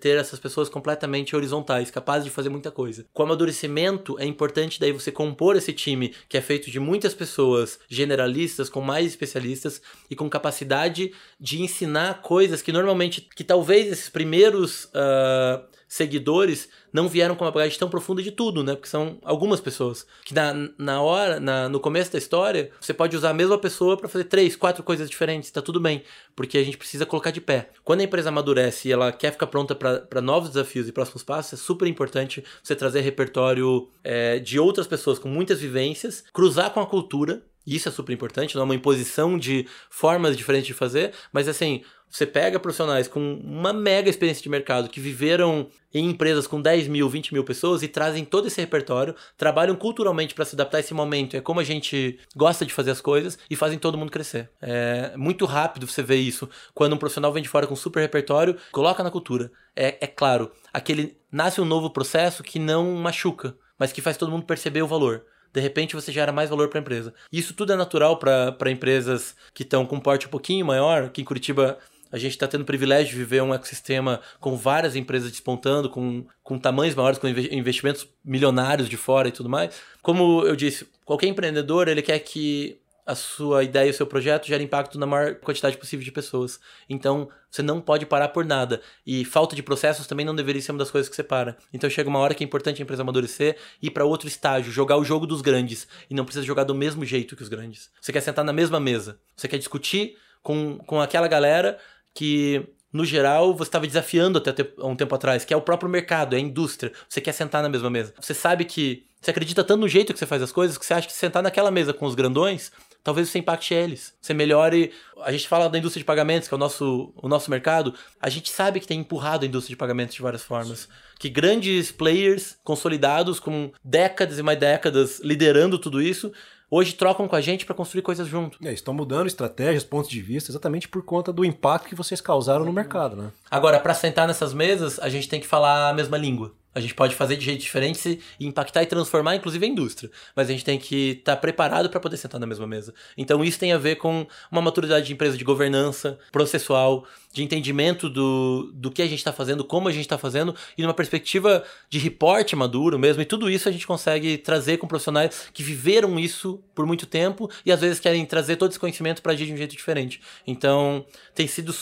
ter essas pessoas completamente horizontais, capazes de fazer muita coisa. Com o amadurecimento, é importante daí você compor esse time que é feito de muitas pessoas generalistas, com mais especialistas e com capacidade de ensinar coisas que normalmente, que talvez esses primeiros. Uh, seguidores não vieram com uma bagagem tão profunda de tudo, né? Porque são algumas pessoas. Que na, na hora, na, no começo da história, você pode usar a mesma pessoa para fazer três, quatro coisas diferentes, tá tudo bem. Porque a gente precisa colocar de pé. Quando a empresa amadurece e ela quer ficar pronta para novos desafios e próximos passos, é super importante você trazer repertório é, de outras pessoas com muitas vivências, cruzar com a cultura. Isso é super importante, não é uma imposição de formas diferentes de fazer, mas assim, você pega profissionais com uma mega experiência de mercado que viveram em empresas com 10 mil, 20 mil pessoas e trazem todo esse repertório, trabalham culturalmente para se adaptar a esse momento, é como a gente gosta de fazer as coisas e fazem todo mundo crescer. É muito rápido você ver isso. Quando um profissional vem de fora com super repertório, coloca na cultura. É, é claro, aquele nasce um novo processo que não machuca, mas que faz todo mundo perceber o valor de repente você gera mais valor para a empresa. Isso tudo é natural para empresas que estão com um porte um pouquinho maior, que em Curitiba A gente está tendo o privilégio de viver um ecossistema com várias empresas despontando, com, com tamanhos maiores, com investimentos milionários de fora e tudo mais. Como eu disse, qualquer empreendedor ele quer que a sua ideia e o seu projeto gera impacto na maior quantidade possível de pessoas. Então, você não pode parar por nada. E falta de processos também não deveria ser uma das coisas que separa. Então, chega uma hora que é importante a empresa amadurecer e ir para outro estágio, jogar o jogo dos grandes. E não precisa jogar do mesmo jeito que os grandes. Você quer sentar na mesma mesa. Você quer discutir com, com aquela galera que no geral, você estava desafiando até um tempo atrás, que é o próprio mercado, é a indústria. Você quer sentar na mesma mesa. Você sabe que você acredita tanto no jeito que você faz as coisas que você acha que sentar naquela mesa com os grandões talvez você impacte eles. Você melhore. A gente fala da indústria de pagamentos, que é o nosso, o nosso mercado. A gente sabe que tem empurrado a indústria de pagamentos de várias formas. Que grandes players consolidados, com décadas e mais décadas liderando tudo isso, hoje trocam com a gente para construir coisas junto. É, estão mudando estratégias, pontos de vista, exatamente por conta do impacto que vocês causaram no mercado, né? Agora, para sentar nessas mesas, a gente tem que falar a mesma língua. A gente pode fazer de jeito diferente e impactar e transformar, inclusive, a indústria. Mas a gente tem que estar tá preparado para poder sentar na mesma mesa. Então, isso tem a ver com uma maturidade de empresa de governança, processual, de entendimento do, do que a gente está fazendo, como a gente está fazendo, e numa perspectiva de reporte maduro mesmo. E tudo isso a gente consegue trazer com profissionais que viveram isso por muito tempo e às vezes querem trazer todo esse conhecimento para agir de um jeito diferente. Então, tem sido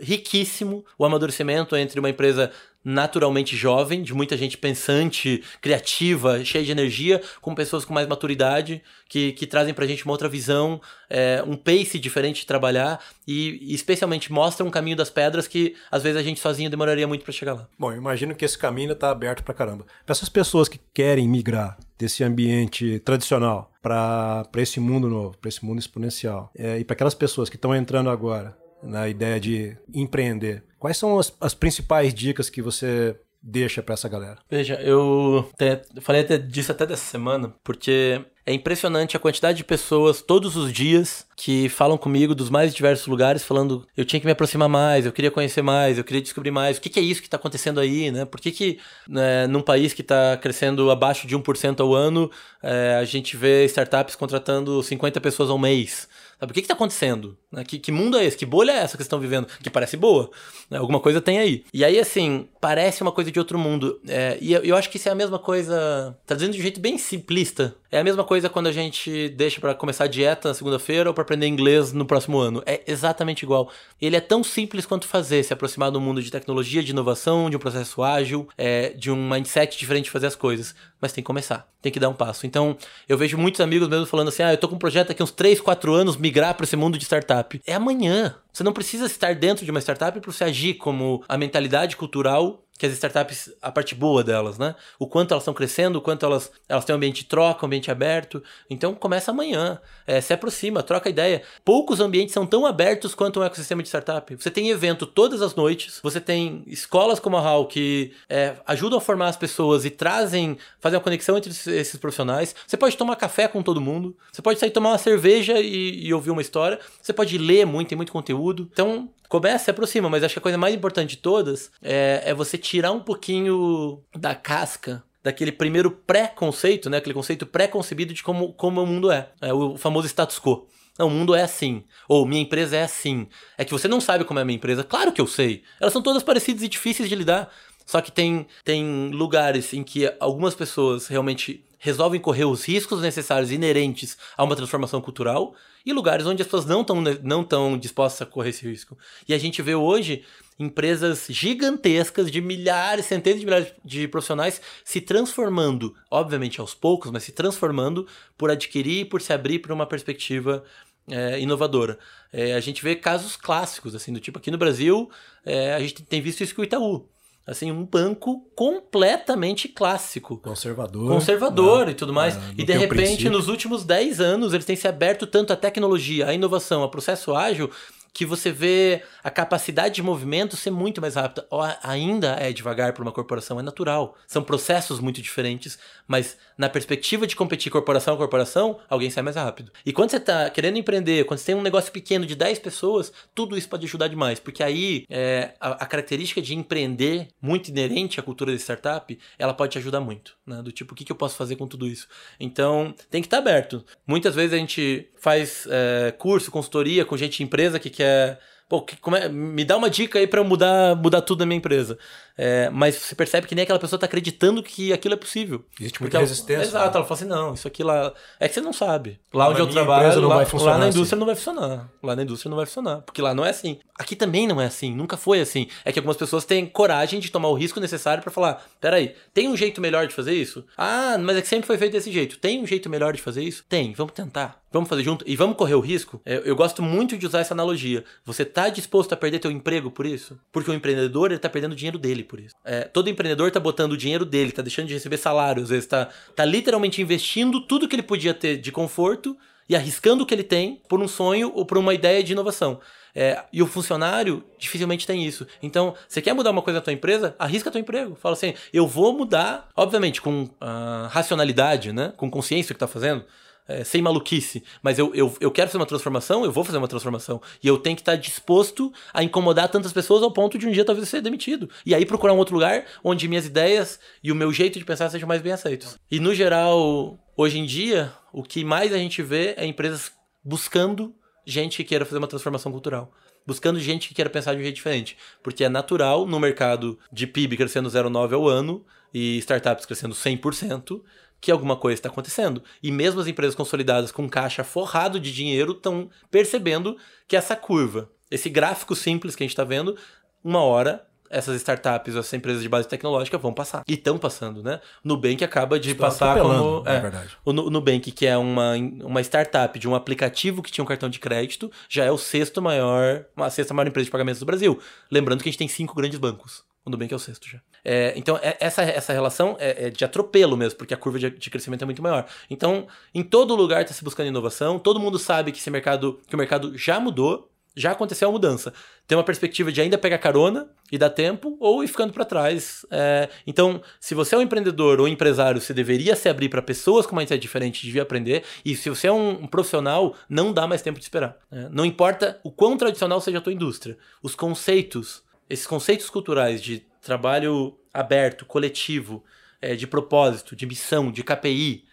riquíssimo o amadurecimento entre uma empresa naturalmente jovem, de muita gente pensante, criativa, cheia de energia, com pessoas com mais maturidade, que, que trazem pra gente uma outra visão, é, um pace diferente de trabalhar e, especialmente mostram um caminho das pedras que às vezes a gente sozinho demoraria muito para chegar lá. Bom, imagino que esse caminho está aberto pra caramba. Para essas pessoas que querem migrar desse ambiente tradicional para esse mundo novo, para esse mundo exponencial, é, e para aquelas pessoas que estão entrando agora na ideia de empreender, quais são as, as principais dicas que você deixa para essa galera? Veja, eu até, falei até disso até dessa semana, porque é impressionante a quantidade de pessoas todos os dias que falam comigo dos mais diversos lugares, falando eu tinha que me aproximar mais, eu queria conhecer mais, eu queria descobrir mais. O que, que é isso que está acontecendo aí, né? Por que, que né, num país que está crescendo abaixo de 1% ao ano, é, a gente vê startups contratando 50 pessoas ao mês? Sabe, o que está acontecendo? Né? Que, que, mundo é esse? Que bolha é essa que estão vivendo? Que parece boa. Né? Alguma coisa tem aí. E aí, assim, parece uma coisa de outro mundo. É, e eu, eu, acho que isso é a mesma coisa. Trazendo de um jeito bem simplista. É a mesma coisa quando a gente deixa para começar a dieta na segunda-feira ou para aprender inglês no próximo ano. É exatamente igual. Ele é tão simples quanto fazer, se aproximar do mundo de tecnologia, de inovação, de um processo ágil, é, de um mindset diferente de fazer as coisas. Mas tem que começar, tem que dar um passo. Então, eu vejo muitos amigos mesmo falando assim: ah, eu tô com um projeto aqui uns 3, 4 anos, migrar para esse mundo de startup. É amanhã. Você não precisa estar dentro de uma startup para você agir como a mentalidade cultural que as startups, a parte boa delas, né? O quanto elas estão crescendo, o quanto elas, elas têm um ambiente de troca, um ambiente aberto. Então começa amanhã, é, se aproxima, troca ideia. Poucos ambientes são tão abertos quanto um ecossistema de startup. Você tem evento todas as noites, você tem escolas como a HAL que é, ajudam a formar as pessoas e trazem, fazem uma conexão entre esses profissionais. Você pode tomar café com todo mundo, você pode sair tomar uma cerveja e, e ouvir uma história, você pode ler muito, tem muito conteúdo. Então começa, se aproxima, mas acho que a coisa mais importante de todas é, é você tirar um pouquinho da casca daquele primeiro pré-conceito, né? Aquele conceito pré-concebido de como, como o mundo é. É o famoso status quo. Não, o mundo é assim. Ou minha empresa é assim. É que você não sabe como é a minha empresa. Claro que eu sei. Elas são todas parecidas e difíceis de lidar. Só que tem, tem lugares em que algumas pessoas realmente resolvem correr os riscos necessários inerentes a uma transformação cultural e lugares onde as pessoas não estão não tão dispostas a correr esse risco. E a gente vê hoje empresas gigantescas de milhares, centenas de milhares de profissionais se transformando, obviamente aos poucos, mas se transformando por adquirir por se abrir para uma perspectiva é, inovadora. É, a gente vê casos clássicos, assim, do tipo aqui no Brasil, é, a gente tem visto isso com o Itaú assim, um banco completamente clássico. Conservador. Conservador né? e tudo mais. É, e de repente, princípio. nos últimos 10 anos, eles têm se aberto tanto à tecnologia, à inovação, ao processo ágil, que você vê a capacidade de movimento ser muito mais rápida. Ainda é devagar para uma corporação, é natural. São processos muito diferentes, mas na perspectiva de competir corporação a corporação, alguém sai mais rápido. E quando você está querendo empreender, quando você tem um negócio pequeno de 10 pessoas, tudo isso pode ajudar demais, porque aí é, a, a, característica de empreender, muito inerente à cultura da startup, ela pode te ajudar muito, né? Do tipo, o que, que eu posso fazer com tudo isso? Então, tem que estar tá aberto. Muitas vezes a gente faz é, curso, consultoria com gente empresa que quer Pô, que, é, me dá uma dica aí para eu mudar, mudar tudo na minha empresa. É, mas você percebe que nem aquela pessoa tá acreditando que aquilo é possível. Existe muita resistência. Exato, ela fala assim, não, isso aqui lá... É que você não sabe. Lá onde eu trabalho, lá, lá, na indústria assim. não vai funcionar. Lá na indústria não vai funcionar. Porque lá não é assim. Aqui também não é assim, nunca foi assim. É que algumas pessoas têm coragem de tomar o risco necessário para falar, peraí, tem um jeito melhor de fazer isso? Ah, mas é que sempre foi feito desse jeito. Tem um jeito melhor de fazer isso? Tem, vamos tentar. Vamos fazer junto e vamos correr o risco? É, eu gosto muito de usar essa analogia. Você tá disposto a perder teu emprego por isso? Porque o empreendedor, ele tá perdendo o dinheiro dele por isso. É, todo empreendedor tá botando o dinheiro dele, tá deixando de receber salário, às vezes tá, tá literalmente investindo tudo que ele podia ter de conforto e arriscando o que ele tem por um sonho ou por uma ideia de inovação. É, e o funcionário dificilmente tem isso. Então, você quer mudar uma coisa na tua empresa? Arrisca teu emprego. Fala assim, eu vou mudar, obviamente, com uh, racionalidade, né? Com consciência do que tá fazendo é, sem maluquice, mas eu, eu, eu quero fazer uma transformação, eu vou fazer uma transformação. E eu tenho que estar disposto a incomodar tantas pessoas ao ponto de um dia talvez ser demitido. E aí procurar um outro lugar onde minhas ideias e o meu jeito de pensar sejam mais bem aceitos. E no geral, hoje em dia, o que mais a gente vê é empresas buscando gente que queira fazer uma transformação cultural buscando gente que queira pensar de um jeito diferente. Porque é natural no mercado de PIB crescendo 0,9 ao ano e startups crescendo 100%, que alguma coisa está acontecendo. E mesmo as empresas consolidadas com caixa forrado de dinheiro estão percebendo que essa curva, esse gráfico simples que a gente está vendo, uma hora essas startups, essas empresas de base tecnológica vão passar. E estão passando, né? Nubank acaba de Estão passar como. É, é verdade. O Nubank, que é uma, uma startup de um aplicativo que tinha um cartão de crédito, já é o sexto maior, a sexta maior empresa de pagamentos do Brasil. Lembrando que a gente tem cinco grandes bancos. O Nubank é o sexto já. É, então, é, essa, essa relação é, é, de atropelo mesmo, porque a curva de, de, crescimento é muito maior. Então, em todo lugar está se buscando inovação, todo mundo sabe que esse mercado, que o mercado já mudou, já aconteceu a mudança. Tem uma perspectiva de ainda pegar carona e dar tempo, ou ir ficando para trás. É, então, se você é um empreendedor ou empresário, você deveria se abrir para pessoas com uma mindset diferente, devia aprender. E se você é um, um profissional, não dá mais tempo de esperar. É, não importa o quão tradicional seja a tua indústria, os conceitos, esses conceitos culturais de trabalho aberto, coletivo, é, de propósito, de missão, de KPI,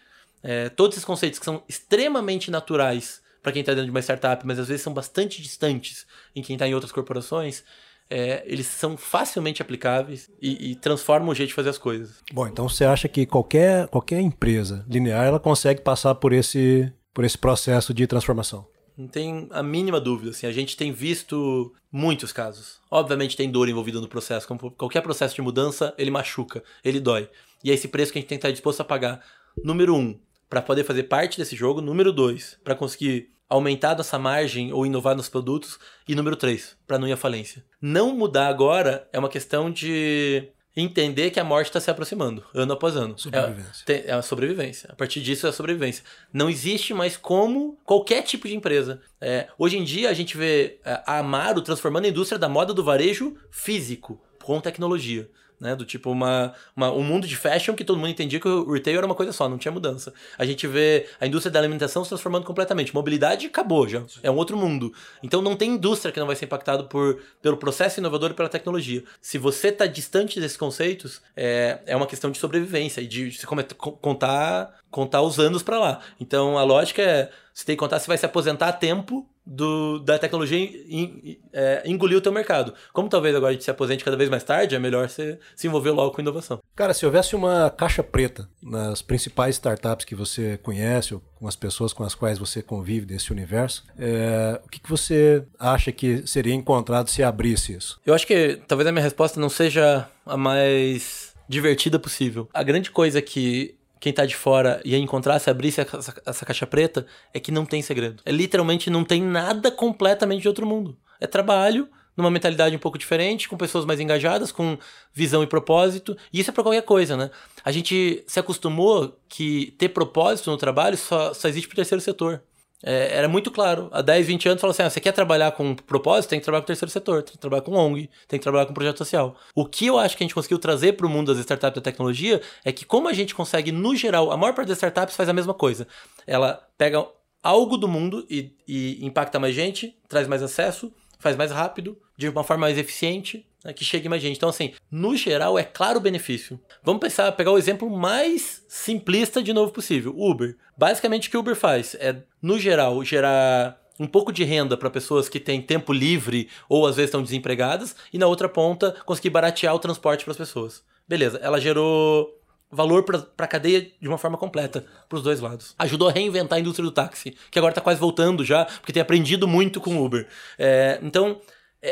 é, todos esses conceitos que são extremamente naturais para quem está dentro de uma startup, mas às vezes são bastante distantes em quem está em outras corporações, é, eles são facilmente aplicáveis e, e, transformam o jeito de fazer as coisas. Bom, então você acha que qualquer, qualquer empresa linear ela consegue passar por esse, por esse processo de transformação? Não tem a mínima dúvida. Assim, a gente tem visto muitos casos. Obviamente tem dor envolvida no processo. Como qualquer processo de mudança, ele machuca, ele dói. E é esse preço que a gente tem que estar disposto a pagar. Número um, para poder fazer parte desse jogo. Número dois, para conseguir aumentar nossa margem ou inovar nos produtos. E número três, para não ir à falência. Não mudar agora é uma questão de entender que a morte está se aproximando, ano após ano. Sobrevivência. É, é a sobrevivência. A partir disso é a sobrevivência. Não existe mais como qualquer tipo de empresa. É, hoje em dia a gente vê é, a Amaro transformando a indústria da moda do varejo físico com tecnologia né? Do tipo uma, uma, um mundo de fashion que todo mundo entendia que o retail era uma coisa só, não tinha mudança. A gente vê a indústria da alimentação se transformando completamente. Mobilidade acabou já. É um outro mundo. Então não tem indústria que não vai ser impactado por, pelo processo inovador e pela tecnologia. Se você está distante desses conceitos, é, é uma questão de sobrevivência e de, de contar, contar os anos para lá. Então a lógica é você tem que contar se vai se aposentar a tempo do, da tecnologia in, é, engolir o teu mercado. Como talvez agora a gente se aposente cada vez mais tarde, é melhor você se envolver logo com inovação. Cara, se houvesse uma caixa preta nas principais startups que você conhece, ou com as pessoas com as quais você convive desse universo, é, o que, que você acha que seria encontrado se abrisse isso? Eu acho que talvez a minha resposta não seja a mais divertida possível. A grande coisa que quem tá de fora ia encontrar se abrisse essa, essa caixa preta é que não tem segredo. É literalmente não tem nada completamente de outro mundo. É trabalho, numa mentalidade um pouco diferente, com pessoas mais engajadas, com visão e propósito. E isso é para qualquer coisa, né? A gente se acostumou que ter propósito no trabalho só, só existe pro terceiro setor. É, era muito claro. Há 10, 20 anos, falou assim: ah, você quer trabalhar com propósito, tem que trabalhar com o terceiro setor, tem que trabalhar com ONG, tem que trabalhar com projeto social. O que eu acho que a gente conseguiu trazer para o mundo das startups da tecnologia é que, como a gente consegue, no geral, a maior parte das startups faz a mesma coisa. Ela pega algo do mundo e, e impacta mais gente, traz mais acesso, faz mais rápido, de uma forma mais eficiente, né, que chegue mais gente. Então, assim, no geral, é claro o benefício. Vamos pensar, pegar o exemplo mais simplista de novo possível: Uber. Basicamente, o que o Uber faz é, no geral, gerar um pouco de renda para pessoas que têm tempo livre ou às vezes estão desempregadas, e na outra ponta conseguir baratear o transporte para as pessoas. Beleza, ela gerou valor para a cadeia de uma forma completa, para os dois lados. Ajudou a reinventar a indústria do táxi, que agora está quase voltando já, porque tem aprendido muito com o Uber. É, então,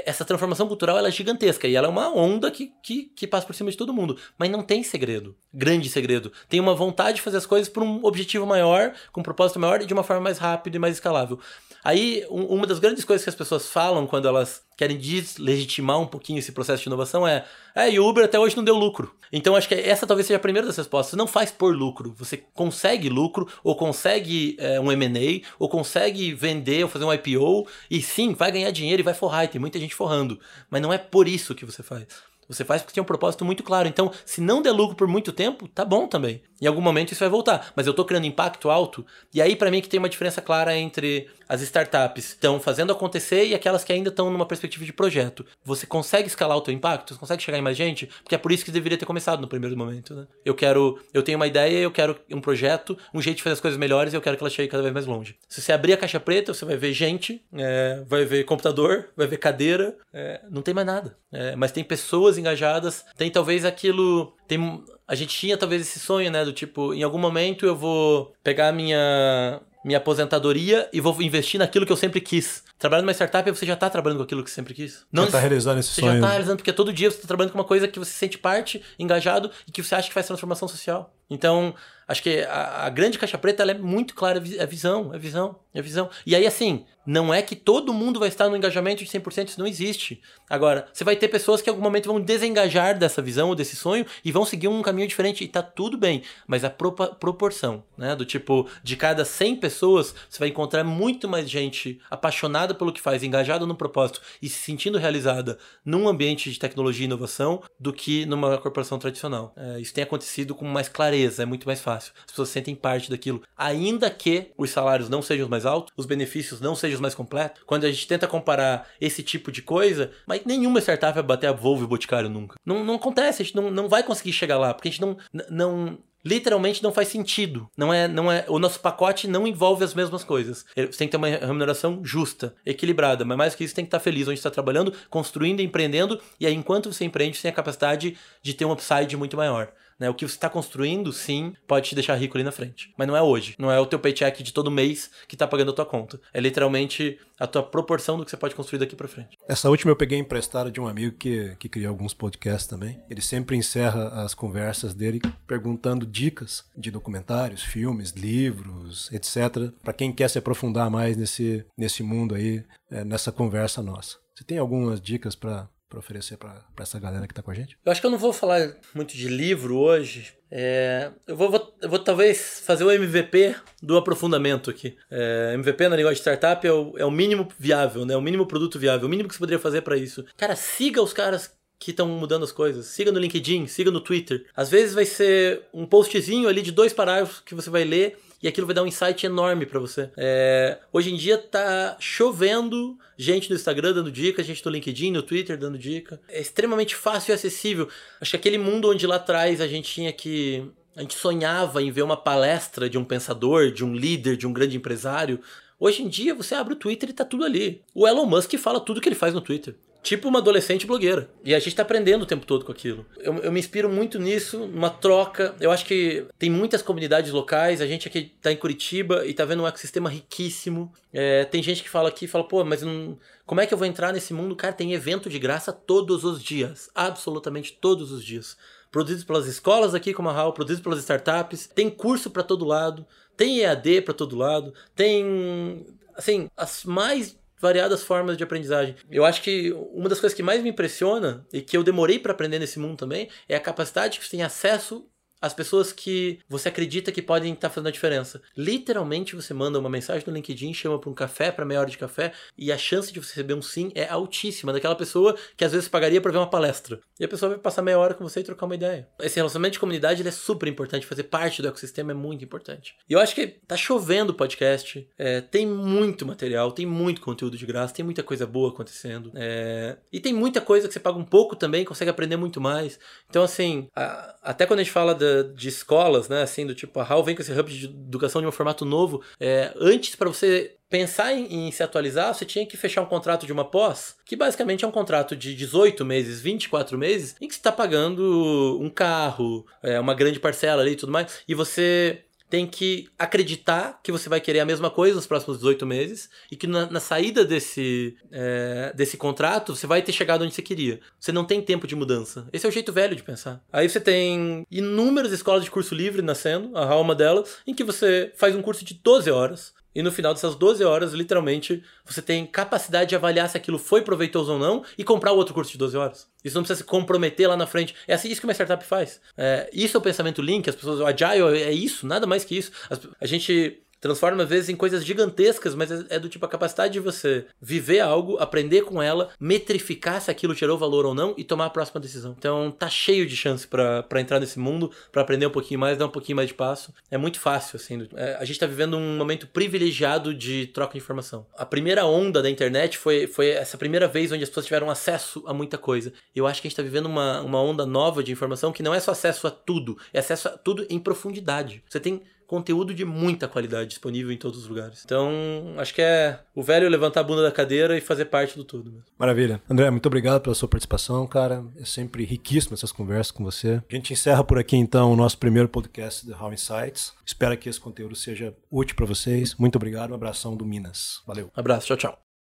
essa transformação cultural ela é gigantesca e ela é uma onda que, que, que, passa por cima de todo mundo. Mas não tem segredo, grande segredo. Tem uma vontade de fazer as coisas por um objetivo maior, com um propósito maior e de uma forma mais rápida e mais escalável. Aí, um, uma das grandes coisas que as pessoas falam quando elas querem deslegitimar um pouquinho esse processo de inovação é: é, e o Uber até hoje não deu lucro. Então acho que essa talvez seja a primeira das respostas. Você não faz por lucro. Você consegue lucro, ou consegue é, um MA, ou consegue vender, ou fazer um IPO, e sim, vai ganhar dinheiro e vai forrar, e tem muita gente forrando. Mas não é por isso que você faz. Você faz porque tem um propósito muito claro. Então, se não der lucro por muito tempo, tá bom também. Em algum momento isso vai voltar. Mas eu tô criando impacto alto. E aí, para mim, que tem uma diferença clara entre as startups que estão fazendo acontecer e aquelas que ainda estão numa perspectiva de projeto. Você consegue escalar o teu impacto? Você consegue chegar em mais gente? Porque é por isso que deveria ter começado no primeiro momento, né? Eu quero, eu tenho uma ideia, eu quero um projeto, um jeito de fazer as coisas melhores e eu quero que ela chegue cada vez mais longe. Se você abrir a caixa preta, você vai ver gente, é, vai ver computador, vai ver cadeira, é, não tem mais nada. É, mas tem pessoas engajadas, tem talvez aquilo, tem a gente tinha talvez esse sonho, né, do tipo, em algum momento eu vou pegar minha minha aposentadoria e vou investir naquilo que eu sempre quis. Trabalhando numa startup, você já está trabalhando com aquilo que você sempre quis. Não está realizando esse você sonho. Você já está realizando, porque todo dia você está trabalhando com uma coisa que você sente parte, engajado e que você acha que faz transformação social. Então, acho que a, a grande caixa preta ela é muito clara, é visão, é visão, é visão. E aí, assim, não é que todo mundo vai estar no engajamento de 100%, isso não existe. Agora, você vai ter pessoas que em algum momento vão desengajar dessa visão ou desse sonho e vão seguir um caminho diferente e tá tudo bem. Mas a proporção, né? Do tipo, de cada 100 pessoas, você vai encontrar muito mais gente apaixonada pelo que faz, engajada no propósito e se sentindo realizada num ambiente de tecnologia e inovação do que numa corporação tradicional. É, isso tem acontecido com mais clareza, é muito mais fácil. As pessoas sentem parte daquilo. Ainda que os salários não sejam os mais altos, os benefícios não sejam mais completos, quando a gente tenta comparar esse tipo de coisa, mas nenhuma startup vai bater a Volvo e o Boticário nunca. Não, não acontece, a gente não, não vai conseguir chegar lá, porque a gente não, não literalmente não faz sentido. Não é, não é, o nosso pacote não envolve as mesmas coisas. Você tem que ter uma remuneração justa, equilibrada, mas mais que isso tem que estar feliz onde está trabalhando, construindo, empreendendo, e aí enquanto você empreende, você tem a capacidade de ter um upside muito maior. Né? O que você está construindo, sim, pode te deixar rico ali na frente. Mas não é hoje. Não é o teu paycheck de todo mês que está pagando a tua conta. É literalmente a tua proporção do que você pode construir daqui para frente. Essa última eu peguei emprestada de um amigo que, que cria alguns podcasts também. Ele sempre encerra as conversas dele perguntando dicas de documentários, filmes, livros, etc. Para quem quer se aprofundar mais nesse, nesse mundo aí, é, nessa conversa nossa. Você tem algumas dicas para para oferecer para essa galera que está com a gente? Eu acho que eu não vou falar muito de livro hoje. É, eu, vou, vou, eu vou talvez fazer o MVP do aprofundamento aqui. É, MVP na linguagem de startup é o, é o mínimo viável, né? o mínimo produto viável, o mínimo que você poderia fazer para isso. Cara, siga os caras que estão mudando as coisas. Siga no LinkedIn, siga no Twitter. Às vezes vai ser um postzinho ali de dois parágrafos que você vai ler e aquilo vai dar um insight enorme para você. É, hoje em dia tá chovendo gente no Instagram dando dica, gente no LinkedIn, no Twitter dando dica. É extremamente fácil e acessível. Acho que aquele mundo onde lá atrás a gente tinha que a gente sonhava em ver uma palestra de um pensador, de um líder, de um grande empresário. Hoje em dia você abre o Twitter e tá tudo ali. O Elon Musk fala tudo que ele faz no Twitter tipo uma adolescente blogueira. E a gente tá aprendendo o tempo todo com aquilo. Eu, eu me inspiro muito nisso, numa troca. Eu acho que tem muitas comunidades locais. A gente aqui tá em Curitiba e tá vendo um ecossistema riquíssimo. É, tem gente que fala aqui, fala, pô, mas não, como é que eu vou entrar nesse mundo? Cara, tem evento de graça todos os dias. Absolutamente todos os dias. Produzidos pelas escolas aqui como a HAL, produzidos pelas startups. Tem curso para todo lado. Tem EAD para todo lado. Tem, assim, as mais variadas formas de aprendizagem. Eu acho que uma das coisas que mais me impressiona e que eu demorei para aprender nesse mundo também é a capacidade que você tem acesso as pessoas que você acredita que podem estar tá fazendo a diferença. Literalmente você manda uma mensagem no LinkedIn, chama para um café, para meia hora de café, e a chance de você receber um sim é altíssima, daquela pessoa que às vezes pagaria para ver uma palestra. E a pessoa vai passar meia hora com você e trocar uma ideia. Esse relacionamento de comunidade é super importante, fazer parte do ecossistema é muito importante. E eu acho que tá chovendo podcast, é, tem muito material, tem muito conteúdo de graça, tem muita coisa boa acontecendo. É, e tem muita coisa que você paga um pouco também, consegue aprender muito mais. Então, assim, a, até quando a gente fala da de escolas, né? Assim, do tipo, a HAL vem com esse hub de educação de um formato novo. É, antes, para você pensar em, em, se atualizar, você tinha que fechar um contrato de uma pós, que basicamente é um contrato de 18 meses, 24 meses, em que você está pagando um carro, é, uma grande parcela ali e tudo mais, e você tem que acreditar que você vai querer a mesma coisa nos próximos 18 meses e que na, na saída desse, é, desse contrato você vai ter chegado onde você queria. Você não tem tempo de mudança. Esse é o jeito velho de pensar. Aí você tem inúmeras escolas de curso livre nascendo, a alma delas, em que você faz um curso de 12 horas e no final dessas 12 horas, literalmente, você tem capacidade de avaliar se aquilo foi proveitoso ou não e comprar outro curso de 12 horas. Isso não precisa se comprometer lá na frente. É assim isso que uma startup faz. É, isso é o pensamento Link, as pessoas, o Agile é isso, nada mais que isso. a gente transforma às vezes em coisas gigantescas, mas é, é do tipo a capacidade de você viver algo, aprender com ela, metrificar se aquilo gerou valor ou não e tomar a próxima decisão. Então tá cheio de chance para entrar nesse mundo, para aprender um pouquinho mais, dar um pouquinho mais de passo. É muito fácil, assim. É, a gente tá vivendo um momento privilegiado de troca de informação. A primeira onda da internet foi, foi essa primeira vez onde as pessoas tiveram acesso a muita coisa. Eu acho que a gente tá vivendo uma, uma onda nova de informação que não é só acesso a tudo, é acesso a tudo em profundidade. Você tem conteúdo de muita qualidade disponível em todos os lugares. Então, acho que é o velho levantar a bunda da cadeira e fazer parte do tudo. Mesmo. Maravilha. André, muito obrigado pela sua participação, cara. É sempre riquíssimo essas conversas com você. A gente encerra por aqui, então, o nosso primeiro podcast do How Insights. Espero que esse conteúdo seja útil para vocês. Muito obrigado. Um abração do Minas. Valeu. Um abraço. Tchau, tchau.